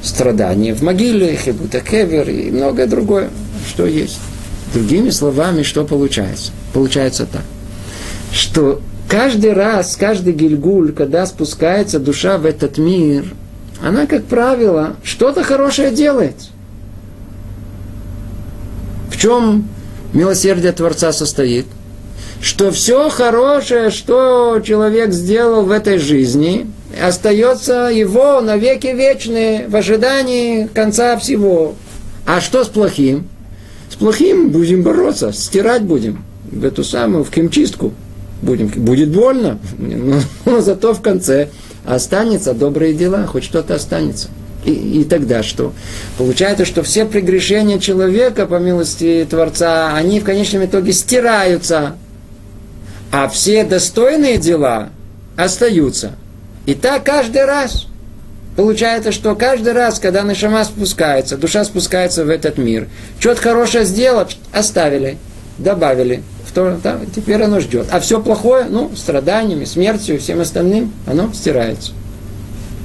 страдания в могиле, хибута кевер и многое другое, что есть. Другими словами, что получается? Получается так, что каждый раз, каждый гильгуль, когда спускается душа в этот мир, она, как правило, что-то хорошее делает. В чем милосердие Творца состоит? Что все хорошее, что человек сделал в этой жизни, остается его навеки вечные в ожидании конца всего. А что с плохим? С плохим будем бороться, стирать будем в эту самую, в химчистку будем. Будет больно, но, но зато в конце останется добрые дела, хоть что-то останется. И, и тогда что? Получается, что все прегрешения человека, по милости Творца, они в конечном итоге стираются, а все достойные дела остаются. И так каждый раз. Получается, что каждый раз, когда Нашама спускается, душа спускается в этот мир, что-то хорошее сделать, оставили, добавили. В то, да, теперь оно ждет. А все плохое, ну, страданиями, смертью всем остальным, оно стирается.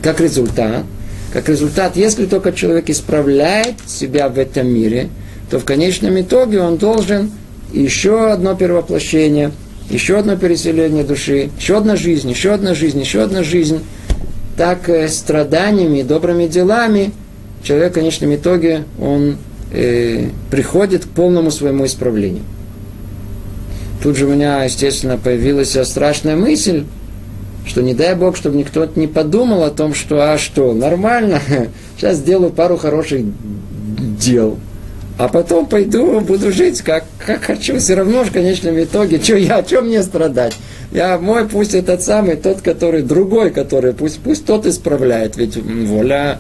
Как результат, как результат, если только человек исправляет себя в этом мире, то в конечном итоге он должен еще одно перевоплощение, еще одно переселение души, еще одна жизнь, еще одна жизнь, еще одна жизнь так э, страданиями, добрыми делами человек в конечном итоге он э, приходит к полному своему исправлению. Тут же у меня, естественно, появилась страшная мысль, что не дай Бог, чтобы никто не подумал о том, что, а что, нормально, сейчас сделаю пару хороших дел, А потом пойду, буду жить как, как хочу. Все равно в конечном итоге, что я, что мне страдать? Я мой пусть этот самый, тот, который другой, который пусть, пусть тот исправляет. Ведь воля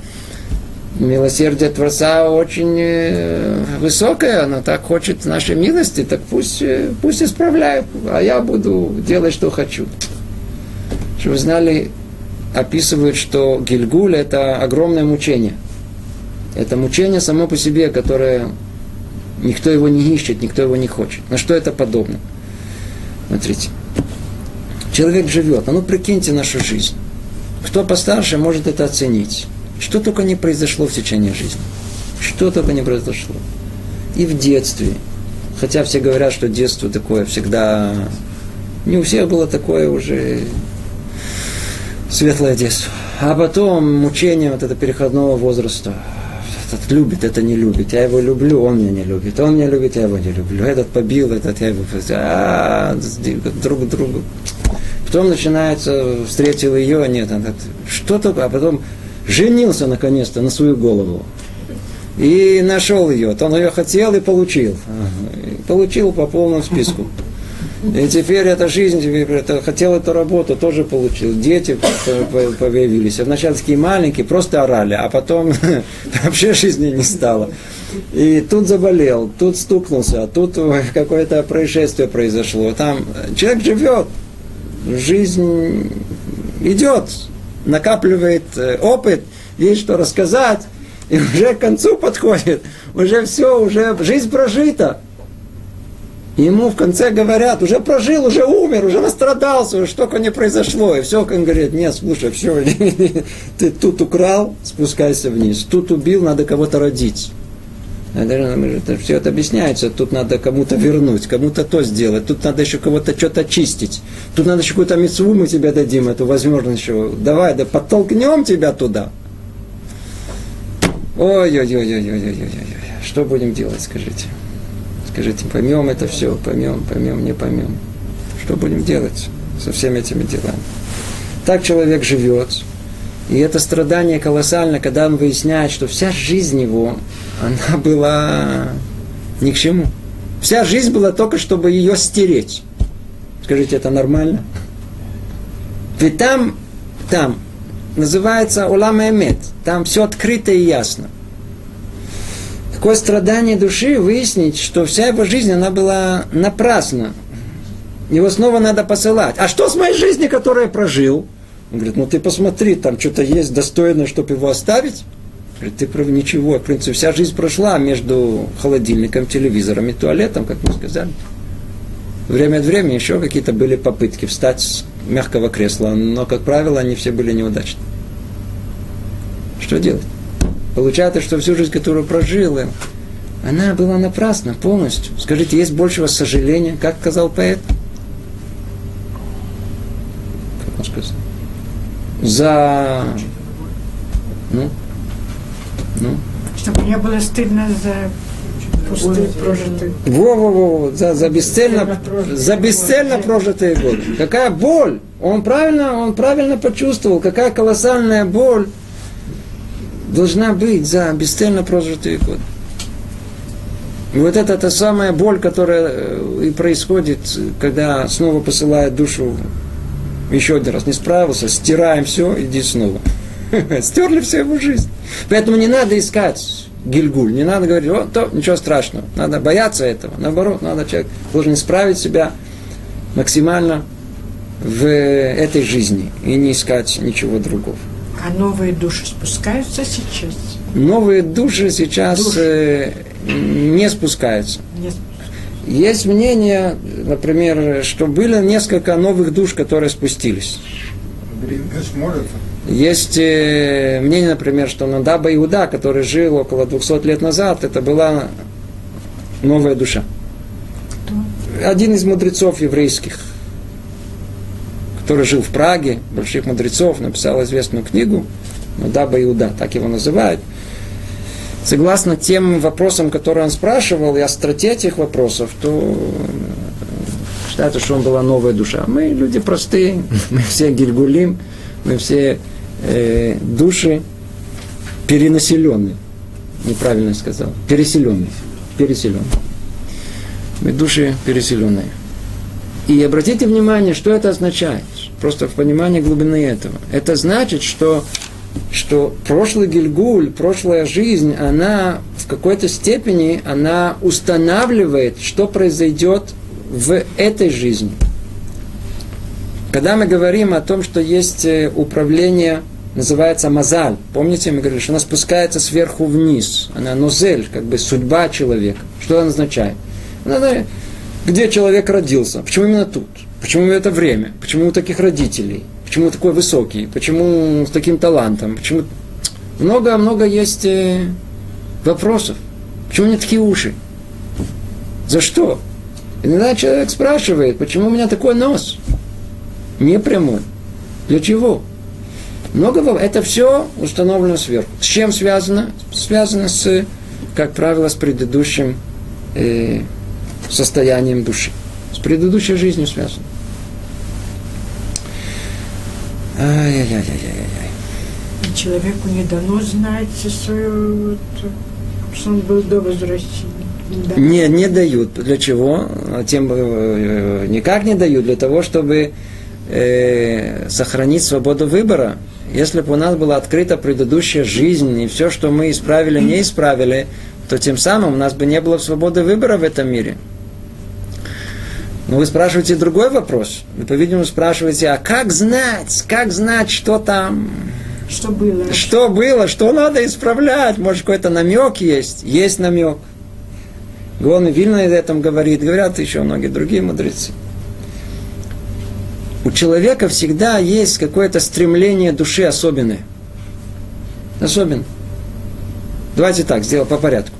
милосердие Творца очень э, высокое, оно так хочет нашей милости, так пусть, э, пусть исправляет, а я буду делать, что хочу. Что вы знали, описывают, что Гильгуль – это огромное мучение. Это мучение само по себе, которое никто его не ищет, никто его не хочет. На что это подобно? Смотрите. Человек живет, а ну прикиньте нашу жизнь. Кто постарше может это оценить. Что только не произошло в течение жизни. Что только не произошло. И в детстве. Хотя все говорят, что детство такое всегда... Не у всех было такое уже светлое детство. А потом мучение вот это переходного возраста. Этот любит, это не любит. Я его люблю, он меня не любит. Он меня любит, я его не люблю. Этот побил, этот я его... А, друг другу. Потом начинается, встретил ее, нет, что только, а потом женился наконец-то на свою голову. И нашел ее. Он ее хотел и получил. получил по полному списку. И теперь эта жизнь, это, хотел эту работу, тоже получил. Дети появились. А вначале такие маленькие, просто орали, а потом вообще жизни не стало. И тут заболел, тут стукнулся, тут какое-то происшествие произошло. Там человек живет, жизнь идет, накапливает э, опыт, есть что рассказать, и уже к концу подходит, уже все, уже жизнь прожита. Ему в конце говорят, уже прожил, уже умер, уже настрадался, уже что-то не произошло. И все, он говорит, нет, слушай, все, ты тут украл, спускайся вниз, тут убил, надо кого-то родить. Это, все это объясняется. Тут надо кому-то вернуть, кому-то то сделать. Тут надо еще кого-то что-то очистить. Тут надо еще какую-то мецву мы тебе дадим, эту возможность еще. Давай, да подтолкнем тебя туда. Ой-ой-ой-ой-ой-ой-ой. Что будем делать, скажите? Скажите, поймем это все, поймем, поймем, не поймем. Что будем делать со всеми этими делами? Так человек живет, и это страдание колоссально, когда он выясняет, что вся жизнь его, она была ни к чему. Вся жизнь была только, чтобы ее стереть. Скажите, это нормально? Ведь там, там, называется Улам Эмет. Там все открыто и ясно. Такое страдание души выяснить, что вся его жизнь, она была напрасна. Его снова надо посылать. А что с моей жизнью, которую я прожил? Он говорит, ну ты посмотри, там что-то есть достойное, чтобы его оставить. Говорит, ты прав, ничего. В принципе, вся жизнь прошла между холодильником, телевизором и туалетом, как мы сказали. Время от времени еще какие-то были попытки встать с мягкого кресла, но, как правило, они все были неудачны. Что делать? Получается, что всю жизнь, которую прожил, она была напрасна полностью. Скажите, есть большего сожаления, как сказал поэт? Как он сказал? за... Ну? Ну? Чтобы не было стыдно за пустые прожитые. Во-во-во, за, за бесцельно, за бесцельно прожитые годы. Какая боль! Он правильно, он правильно почувствовал, какая колоссальная боль должна быть за бесцельно прожитые годы. И вот это та самая боль, которая э, и происходит, когда снова посылает душу еще один раз не справился, стираем все, иди снова. Стерли всю его жизнь. Поэтому не надо искать гильгуль, не надо говорить, о, то ничего страшного. Надо бояться этого. Наоборот, надо человек должен исправить себя максимально в этой жизни и не искать ничего другого. А новые души спускаются сейчас? Новые души сейчас души. Э, не спускаются. Не спускаются. Есть мнение, например, что были несколько новых душ, которые спустились. Есть э, мнение, например, что Надаба Иуда, который жил около 200 лет назад, это была новая душа. Один из мудрецов еврейских, который жил в Праге, больших мудрецов, написал известную книгу Надаба Иуда, так его называют – согласно тем вопросам, которые он спрашивал, и остроте этих вопросов, то считается, что он была новая душа. Мы люди простые, мы все гильгулим, мы все э, души перенаселенные. Неправильно сказал. Переселенные. переселенные. Мы души переселенные. И обратите внимание, что это означает. Просто в понимании глубины этого. Это значит, что, что прошлый Гильгуль, прошлая жизнь, она в какой-то степени она устанавливает, что произойдет в этой жизни. Когда мы говорим о том, что есть э, управление, называется мазаль. Помните, мы говорили, что она спускается сверху вниз. Она нозель, как бы судьба человека. Что она означает? Она, где человек родился? Почему именно тут? Почему это время? Почему у таких родителей? Почему такой высокий? Почему с таким талантом? Почему много-много есть э, вопросов. Почему у такие уши? За что? Иногда человек спрашивает, почему у меня такой нос? Не прямой. Для чего? Много это все установлено сверху. С чем связано? Связано с, как правило, с предыдущим э, состоянием души. С предыдущей жизнью связано. Ай-яй-яй-яй-яй. Человеку не дано знать свою, что он был до возвращения. Да. Не, не дают. Для чего? Тем э, никак не дают. Для того, чтобы э, сохранить свободу выбора. Если бы у нас была открыта предыдущая жизнь, и все, что мы исправили, не исправили, то тем самым у нас бы не было свободы выбора в этом мире. Но вы спрашиваете другой вопрос. Вы, по-видимому, спрашиваете, а как знать, как знать, что там... Что было? Что было, что надо исправлять? Может, какой-то намек есть? Есть намек. Гон Вильна об этом говорит, говорят еще многие другие мудрецы. У человека всегда есть какое-то стремление души особенное. Особенно. Давайте так, сделаем по порядку.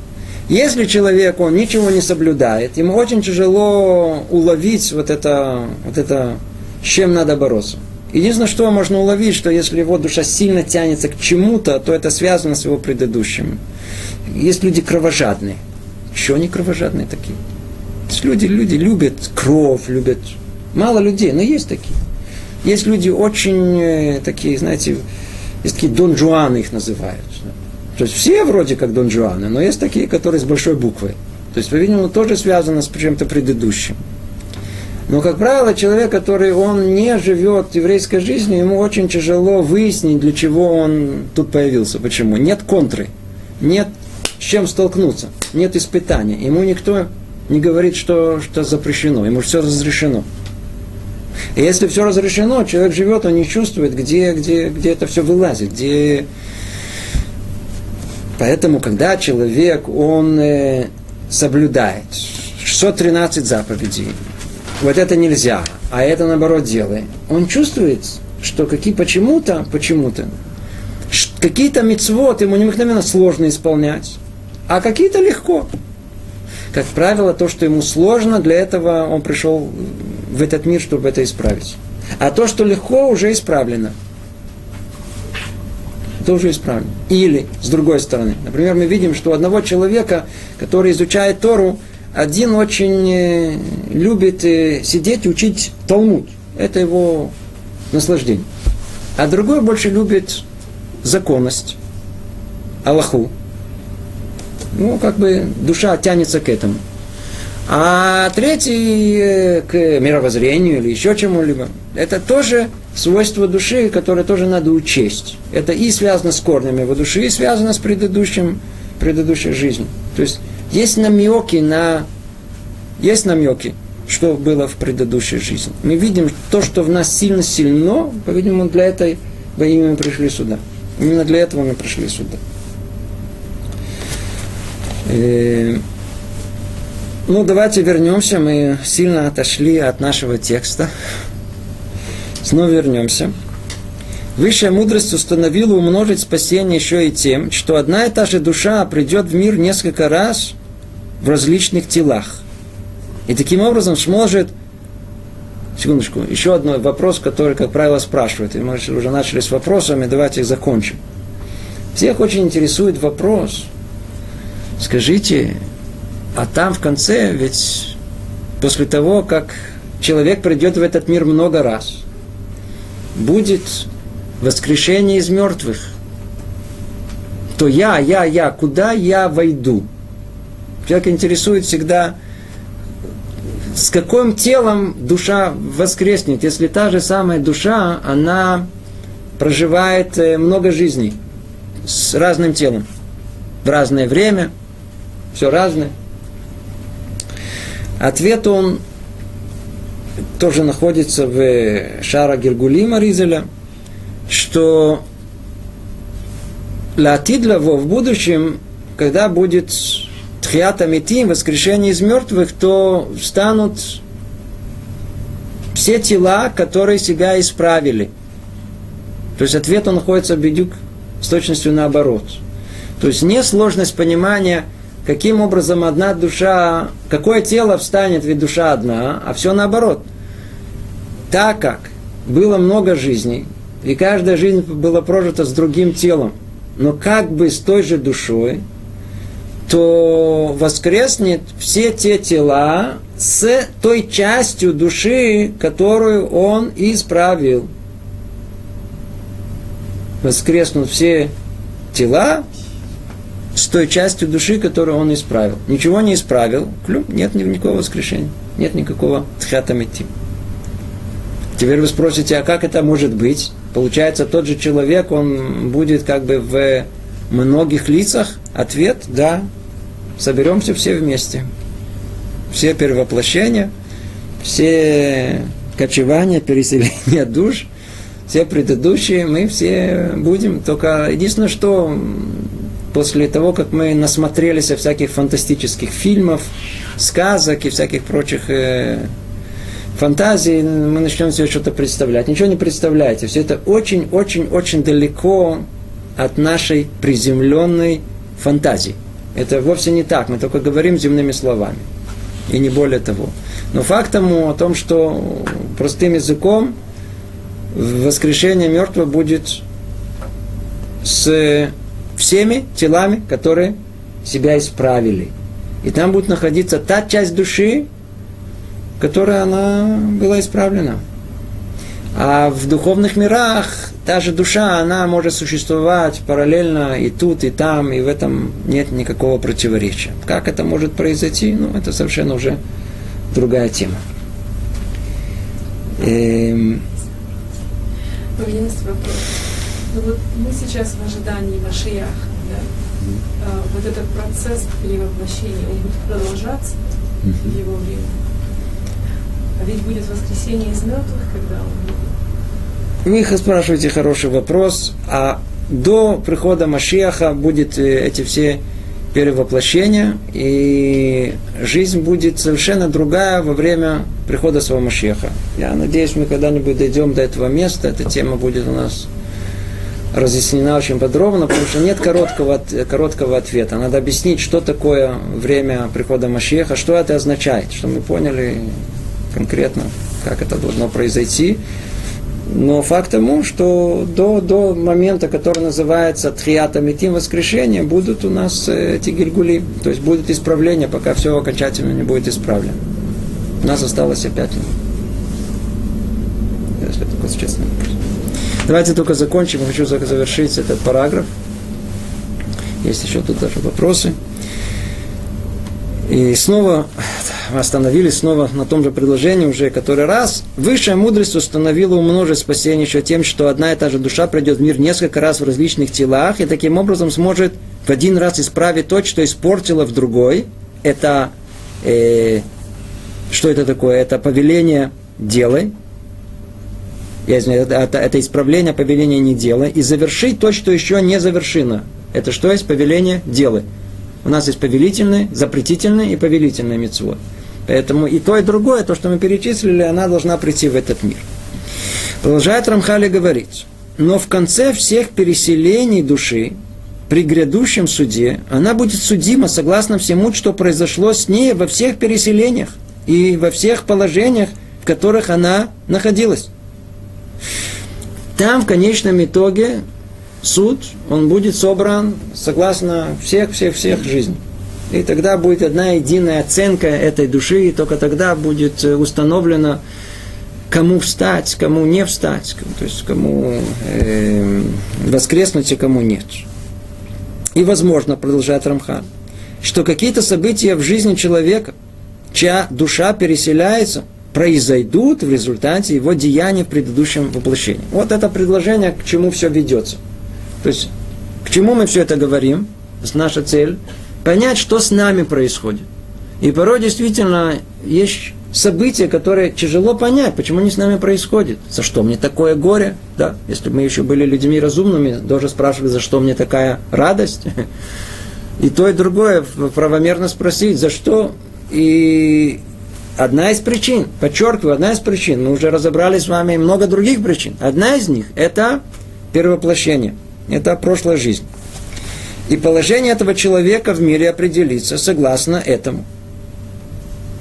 Если человек, он ничего не соблюдает, ему очень тяжело уловить вот это, вот это, с чем надо бороться. Единственное, что можно уловить, что если его душа сильно тянется к чему-то, то это связано с его предыдущим. Есть люди кровожадные. Еще они кровожадные такие. Есть люди, люди любят кровь, любят... Мало людей, но есть такие. Есть люди очень э, такие, знаете, есть такие Дон Жуаны их называют. То есть все вроде как Дон Жуаны, но есть такие, которые с большой буквы. То есть, по-видимому, тоже связано с чем-то предыдущим. Но, как правило, человек, который он не живет еврейской жизнью, ему очень тяжело выяснить, для чего он тут появился. Почему? Нет контры, нет с чем столкнуться, нет испытания. Ему никто не говорит, что, что запрещено, ему все разрешено. И если все разрешено, человек живет, он не чувствует, где, где, где это все вылазит, где, Поэтому, когда человек, он э, соблюдает 613 заповедей, вот это нельзя, а это наоборот делай, он чувствует, что какие почему-то, почему-то, какие-то мецвод ему необыкновенно сложно исполнять, а какие-то легко. Как правило, то, что ему сложно, для этого он пришел в этот мир, чтобы это исправить. А то, что легко, уже исправлено это уже исправлено. Или, с другой стороны, например, мы видим, что у одного человека, который изучает Тору, один очень э, любит э, сидеть и учить Талмуд. Это его наслаждение. А другой больше любит законность, Аллаху. Ну, как бы душа тянется к этому. А третий э, к мировоззрению или еще чему-либо. Это тоже свойство души, которое тоже надо учесть. Это и связано с корнями его души, и связано с предыдущим, предыдущей жизнью. То есть есть намеки на... Есть намеки, что было в предыдущей жизни. Мы видим то, что в нас сильно сильно, по-видимому, для этой во имя мы пришли сюда. Именно для этого мы пришли сюда. И... Э, ну, давайте вернемся. Мы сильно отошли от нашего текста. Снова вернемся. Высшая мудрость установила умножить спасение еще и тем, что одна и та же душа придет в мир несколько раз в различных телах. И таким образом сможет... Секундочку, еще один вопрос, который, как правило, спрашивают. И мы уже начали с вопросами, давайте их закончим. Всех очень интересует вопрос. Скажите, а там в конце, ведь после того, как человек придет в этот мир много раз – будет воскрешение из мертвых, то я, я, я, куда я войду? Человек интересует всегда, с каким телом душа воскреснет, если та же самая душа, она проживает э, много жизней с разным телом, в разное время, все разное. Ответ он тоже находится в Шара Гергулима Ризеля, что Латидлаво в будущем, когда будет Тхиата Митим, воскрешение из мертвых, то встанут все тела, которые себя исправили. То есть ответ он находится бедюк с точностью наоборот. То есть не сложность понимания, каким образом одна душа, какое тело встанет, ведь душа одна, а все наоборот. Так как было много жизней, и каждая жизнь была прожита с другим телом, но как бы с той же душой, то воскреснет все те тела с той частью души, которую он исправил. Воскреснут все тела с той частью души, которую он исправил. Ничего не исправил, клюм, нет никакого воскрешения, нет никакого тхатамити. Теперь вы спросите, а как это может быть? Получается, тот же человек, он будет как бы в многих лицах? Ответ – да. Соберемся все вместе. Все перевоплощения, все кочевания, переселения душ, все предыдущие, мы все будем. Только единственное, что после того, как мы насмотрелись всяких фантастических фильмов, сказок и всяких прочих э, фантазии мы начнем себе что-то представлять. Ничего не представляете. Все это очень-очень-очень далеко от нашей приземленной фантазии. Это вовсе не так. Мы только говорим земными словами. И не более того. Но факт о том, что простым языком воскрешение мертвого будет с всеми телами, которые себя исправили. И там будет находиться та часть души, которая она была исправлена. А в духовных мирах та же душа, она может существовать параллельно и тут, и там, и в этом нет никакого противоречия. Как это может произойти, ну, это совершенно уже другая тема. Эм... Вопрос. Ну вот мы сейчас в ожидании Машияха, да? А, вот этот процесс перевоплощения, он будет продолжаться в его время? А ведь будет воскресение из мертвых, когда он будет? Вы спрашиваете хороший вопрос. А до прихода Машиаха будет э, эти все перевоплощения, и жизнь будет совершенно другая во время прихода своего Машеха. Я надеюсь, мы когда-нибудь дойдем до этого места, эта тема будет у нас разъяснена очень подробно, потому что нет короткого, короткого ответа. Надо объяснить, что такое время прихода Машеха, что это означает, что мы поняли конкретно, как это должно произойти. Но факт тому, что до, до момента, который называется Тхията Митим воскрешение, будут у нас э, эти гильгули. То есть будет исправление, пока все окончательно не будет исправлено. У нас осталось опять. Если только честно. Давайте только закончим. Хочу завершить этот параграф. Есть еще тут даже вопросы. И снова мы остановились снова на том же предложении уже который раз. Высшая мудрость установила умножить спасение еще тем, что одна и та же душа придет в мир несколько раз в различных телах и таким образом сможет в один раз исправить то, что испортила в другой. Это э, что это такое? Это повеление делай. Я извиняюсь, это, это, исправление повеления не делай. И завершить то, что еще не завершено. Это что есть повеление делай. У нас есть повелительные, запретительные и повелительные митцвот. Поэтому и то, и другое, то, что мы перечислили, она должна прийти в этот мир. Продолжает Рамхали говорить, но в конце всех переселений души, при грядущем суде, она будет судима согласно всему, что произошло с ней во всех переселениях и во всех положениях, в которых она находилась. Там в конечном итоге суд, он будет собран согласно всех-всех-всех жизней. И тогда будет одна единая оценка этой души, и только тогда будет э, установлено, кому встать, кому не встать, то есть кому э, воскреснуть, и кому нет. И возможно, продолжает Рамхан, что какие-то события в жизни человека, чья душа переселяется, произойдут в результате его деяния в предыдущем воплощении. Вот это предложение, к чему все ведется. То есть, к чему мы все это говорим? Наша цель – понять, что с нами происходит. И порой действительно есть события, которые тяжело понять, почему они с нами происходят. За что мне такое горе? Да? Если бы мы еще были людьми разумными, тоже спрашивали, за что мне такая радость. И то, и другое правомерно спросить, за что. И одна из причин, подчеркиваю, одна из причин, мы уже разобрали с вами много других причин. Одна из них – это перевоплощение, это прошлая жизнь. И положение этого человека в мире определится согласно этому –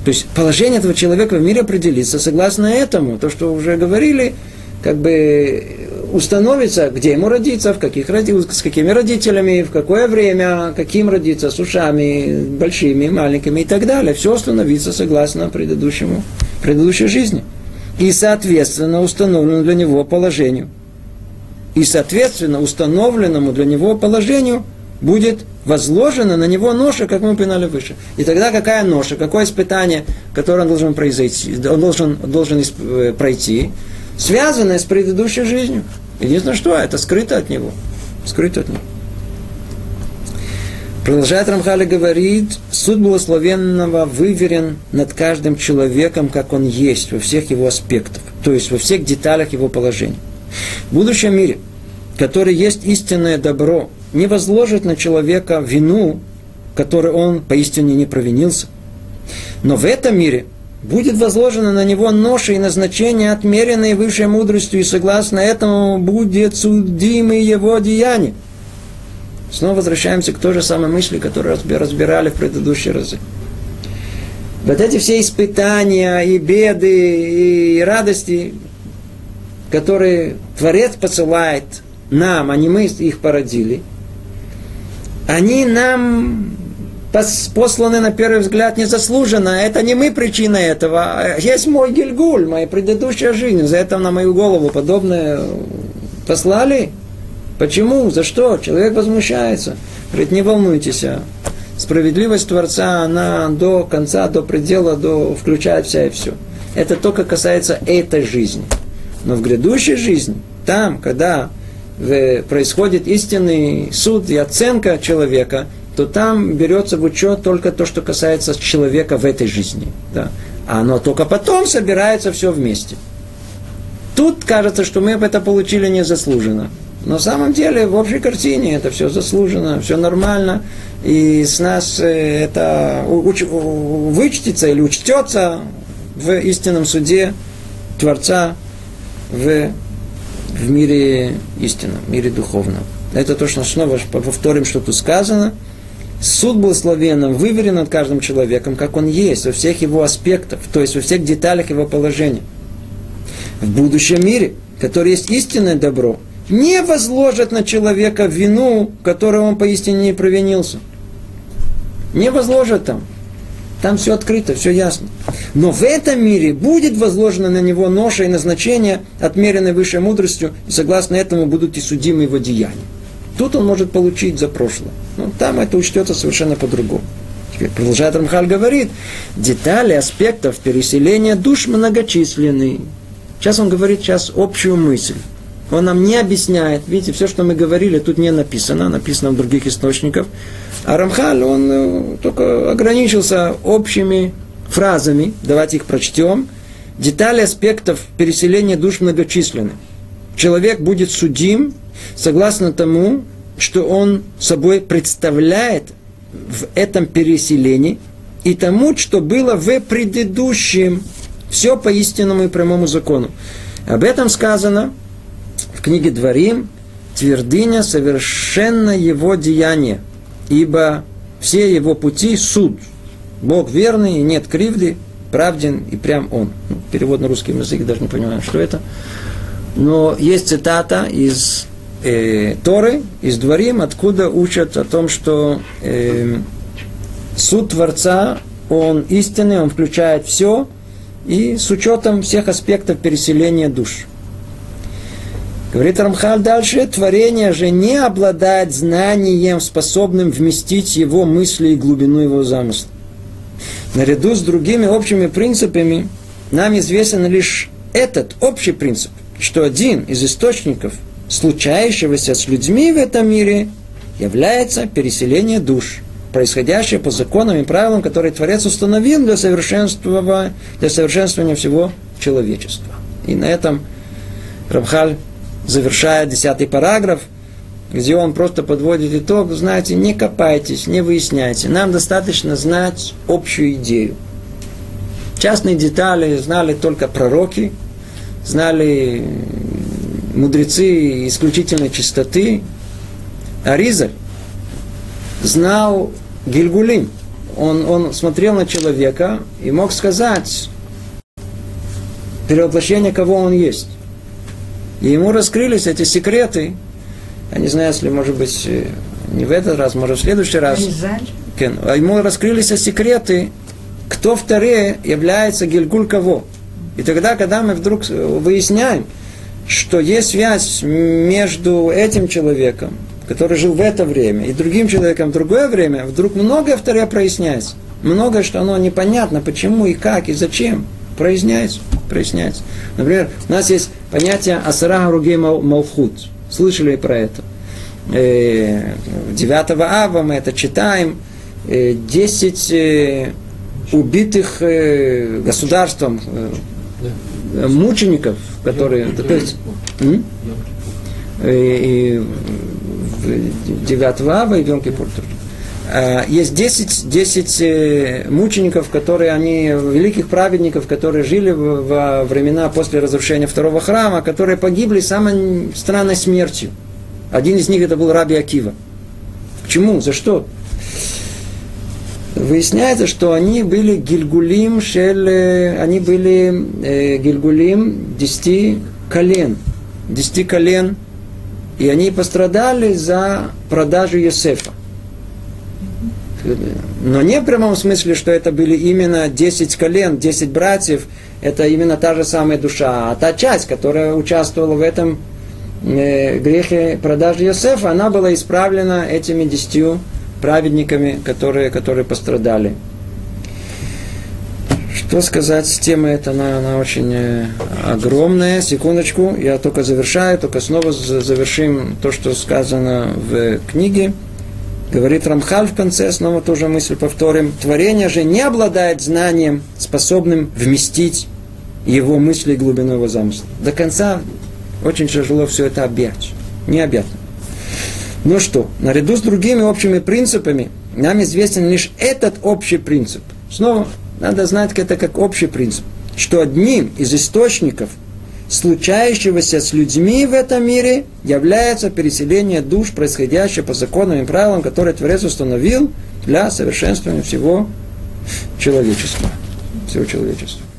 то есть положение этого человека в мире определится согласно этому. То, что уже говорили, как бы установится, где ему родиться, в каких роди... с какими родителями, в какое время, каким родиться, с ушами, большими, маленькими и так далее. Все установится согласно предыдущему, предыдущей жизни. И, соответственно, установленному для него положению. И, соответственно, установленному для него положению будет возложена на него ноша, как мы упоминали выше. И тогда какая ноша, какое испытание, которое он должен произойти, он должен, должен э, пройти, связанное с предыдущей жизнью. Единственное, что это скрыто от него. Скрыто от него. Продолжает Рамхали говорит, суд благословенного выверен над каждым человеком, как он есть, во всех его аспектах, то есть во всех деталях его положения. В будущем мире, который есть истинное добро, не возложит на человека вину, которой он поистине не провинился. Но в этом мире будет возложено на него ноша и назначение, отмеренные высшей мудростью, и согласно этому будет судимы его деяния. Снова возвращаемся к той же самой мысли, которую разбирали в предыдущие разы. Вот эти все испытания и беды и радости, которые Творец посылает нам, а не мы их породили, они нам посланы на первый взгляд незаслуженно. Это не мы причина этого. Есть мой гильгуль, моя предыдущая жизнь. За это на мою голову подобное послали. Почему? За что? Человек возмущается. Говорит, не волнуйтесь. А справедливость Творца, она до конца, до предела, до, включает вся и все. Это только касается этой жизни. Но в грядущей жизни, там, когда происходит истинный суд и оценка человека, то там берется в учет только то, что касается человека в этой жизни. Да. А оно только потом собирается все вместе. Тут кажется, что мы это получили незаслуженно. Но на самом деле в общей картине это все заслужено, все нормально. И с нас э, это уч, вычтется или учтется в истинном суде Творца в в мире истинном, в мире духовном. Это то, что снова повторим, что тут сказано. Суд благословенным выверен над каждым человеком, как он есть, во всех его аспектах, то есть во всех деталях его положения. В будущем мире, который есть истинное добро, не возложат на человека вину, которую он поистине не провинился. Не возложат там. Там все открыто, все ясно. Но в этом мире будет возложено на него ноша и назначение, отмеренное высшей мудростью, и согласно этому будут и судимы его деяния. Тут он может получить за прошлое. Но там это учтется совершенно по-другому. Теперь продолжает Рамхаль говорит, детали аспектов переселения душ многочисленны. Сейчас он говорит сейчас общую мысль. Он нам не объясняет. Видите, все, что мы говорили, тут не написано, написано в других источниках. А Рамхаль, он э, только ограничился общими фразами, давайте их прочтем. Детали аспектов переселения душ многочисленны. Человек будет судим согласно тому, что он собой представляет в этом переселении и тому, что было в предыдущем. Все по истинному и прямому закону. Об этом сказано в книге Дворим, твердыня совершенно его деяния – ибо все его пути – суд. Бог верный, и нет кривды, правден и прям Он. Ну, перевод на русский язык, даже не понимаю, что это. Но есть цитата из э, Торы, из Дворим, откуда учат о том, что э, суд Творца, он истинный, он включает все, и с учетом всех аспектов переселения душ. Говорит Рамхаль дальше, творение же не обладает знанием, способным вместить его мысли и глубину его замысла. Наряду с другими общими принципами нам известен лишь этот общий принцип, что один из источников случающегося с людьми в этом мире является переселение душ, происходящее по законам и правилам, которые Творец установил для совершенствования, для совершенствования всего человечества. И на этом Рамхаль завершает десятый параграф, где он просто подводит итог, знаете, не копайтесь, не выясняйте. Нам достаточно знать общую идею. Частные детали знали только пророки, знали мудрецы исключительной чистоты. Аризаль знал Гильгулим. Он, он смотрел на человека и мог сказать перевоплощение, кого он есть. И ему раскрылись эти секреты. Я не знаю, если, может быть, э, не в этот раз, может, в следующий раз. Аризаль. А ему раскрылись секреты, кто вторые является Гильгуль кого. И тогда, когда мы вдруг э, выясняем, что есть связь между этим человеком, который жил в это время, и другим человеком в другое время, вдруг многое второе проясняется. Многое, что оно непонятно, почему и как, и зачем, проясняется. проясняется. Например, у нас есть понятие Асара Ругей Малхут. Слышали про это? 9 ава мы это читаем. Э, Десять э, убитых э, государством мучеников, которые... То есть, м? и, и 9 ава и Йом Кипур тоже. А, Есть 10, 10 мучеников, которые они, великих праведников, которые жили в- во времена после разрушения второго храма, которые погибли самой странной смертью. Один из них это был Раби Акива. Почему? За что? Выясняется, что они были гильгулим, шель, э, они были э, гильгулим десяти колен. Десяти колен. И они пострадали за продажу Йосефа. Но не в прямом смысле, что это были именно 10 колен, 10 братьев, это именно та же самая душа, а та часть, которая участвовала в этом э, грехе продажи Йосефа, она была исправлена этими десятью праведниками, которые, которые пострадали. Что сказать, тема эта, она, она очень э, огромная. Секундочку, я только завершаю, только снова за- завершим то, что сказано в книге. Говорит Рамхаль в конце, снова тоже мысль повторим. Творение же не обладает знанием, способным вместить его мысли и глубину его замысла. До конца очень тяжело все это объять. Необъятно. Ну что, наряду с другими общими принципами, нам известен лишь этот общий принцип. Снова, надо знать это как общий принцип, что одним из источников случающегося с людьми в этом мире является переселение душ, происходящее по законам и правилам, которые Творец установил для совершенствования всего человечества. Всего человечества.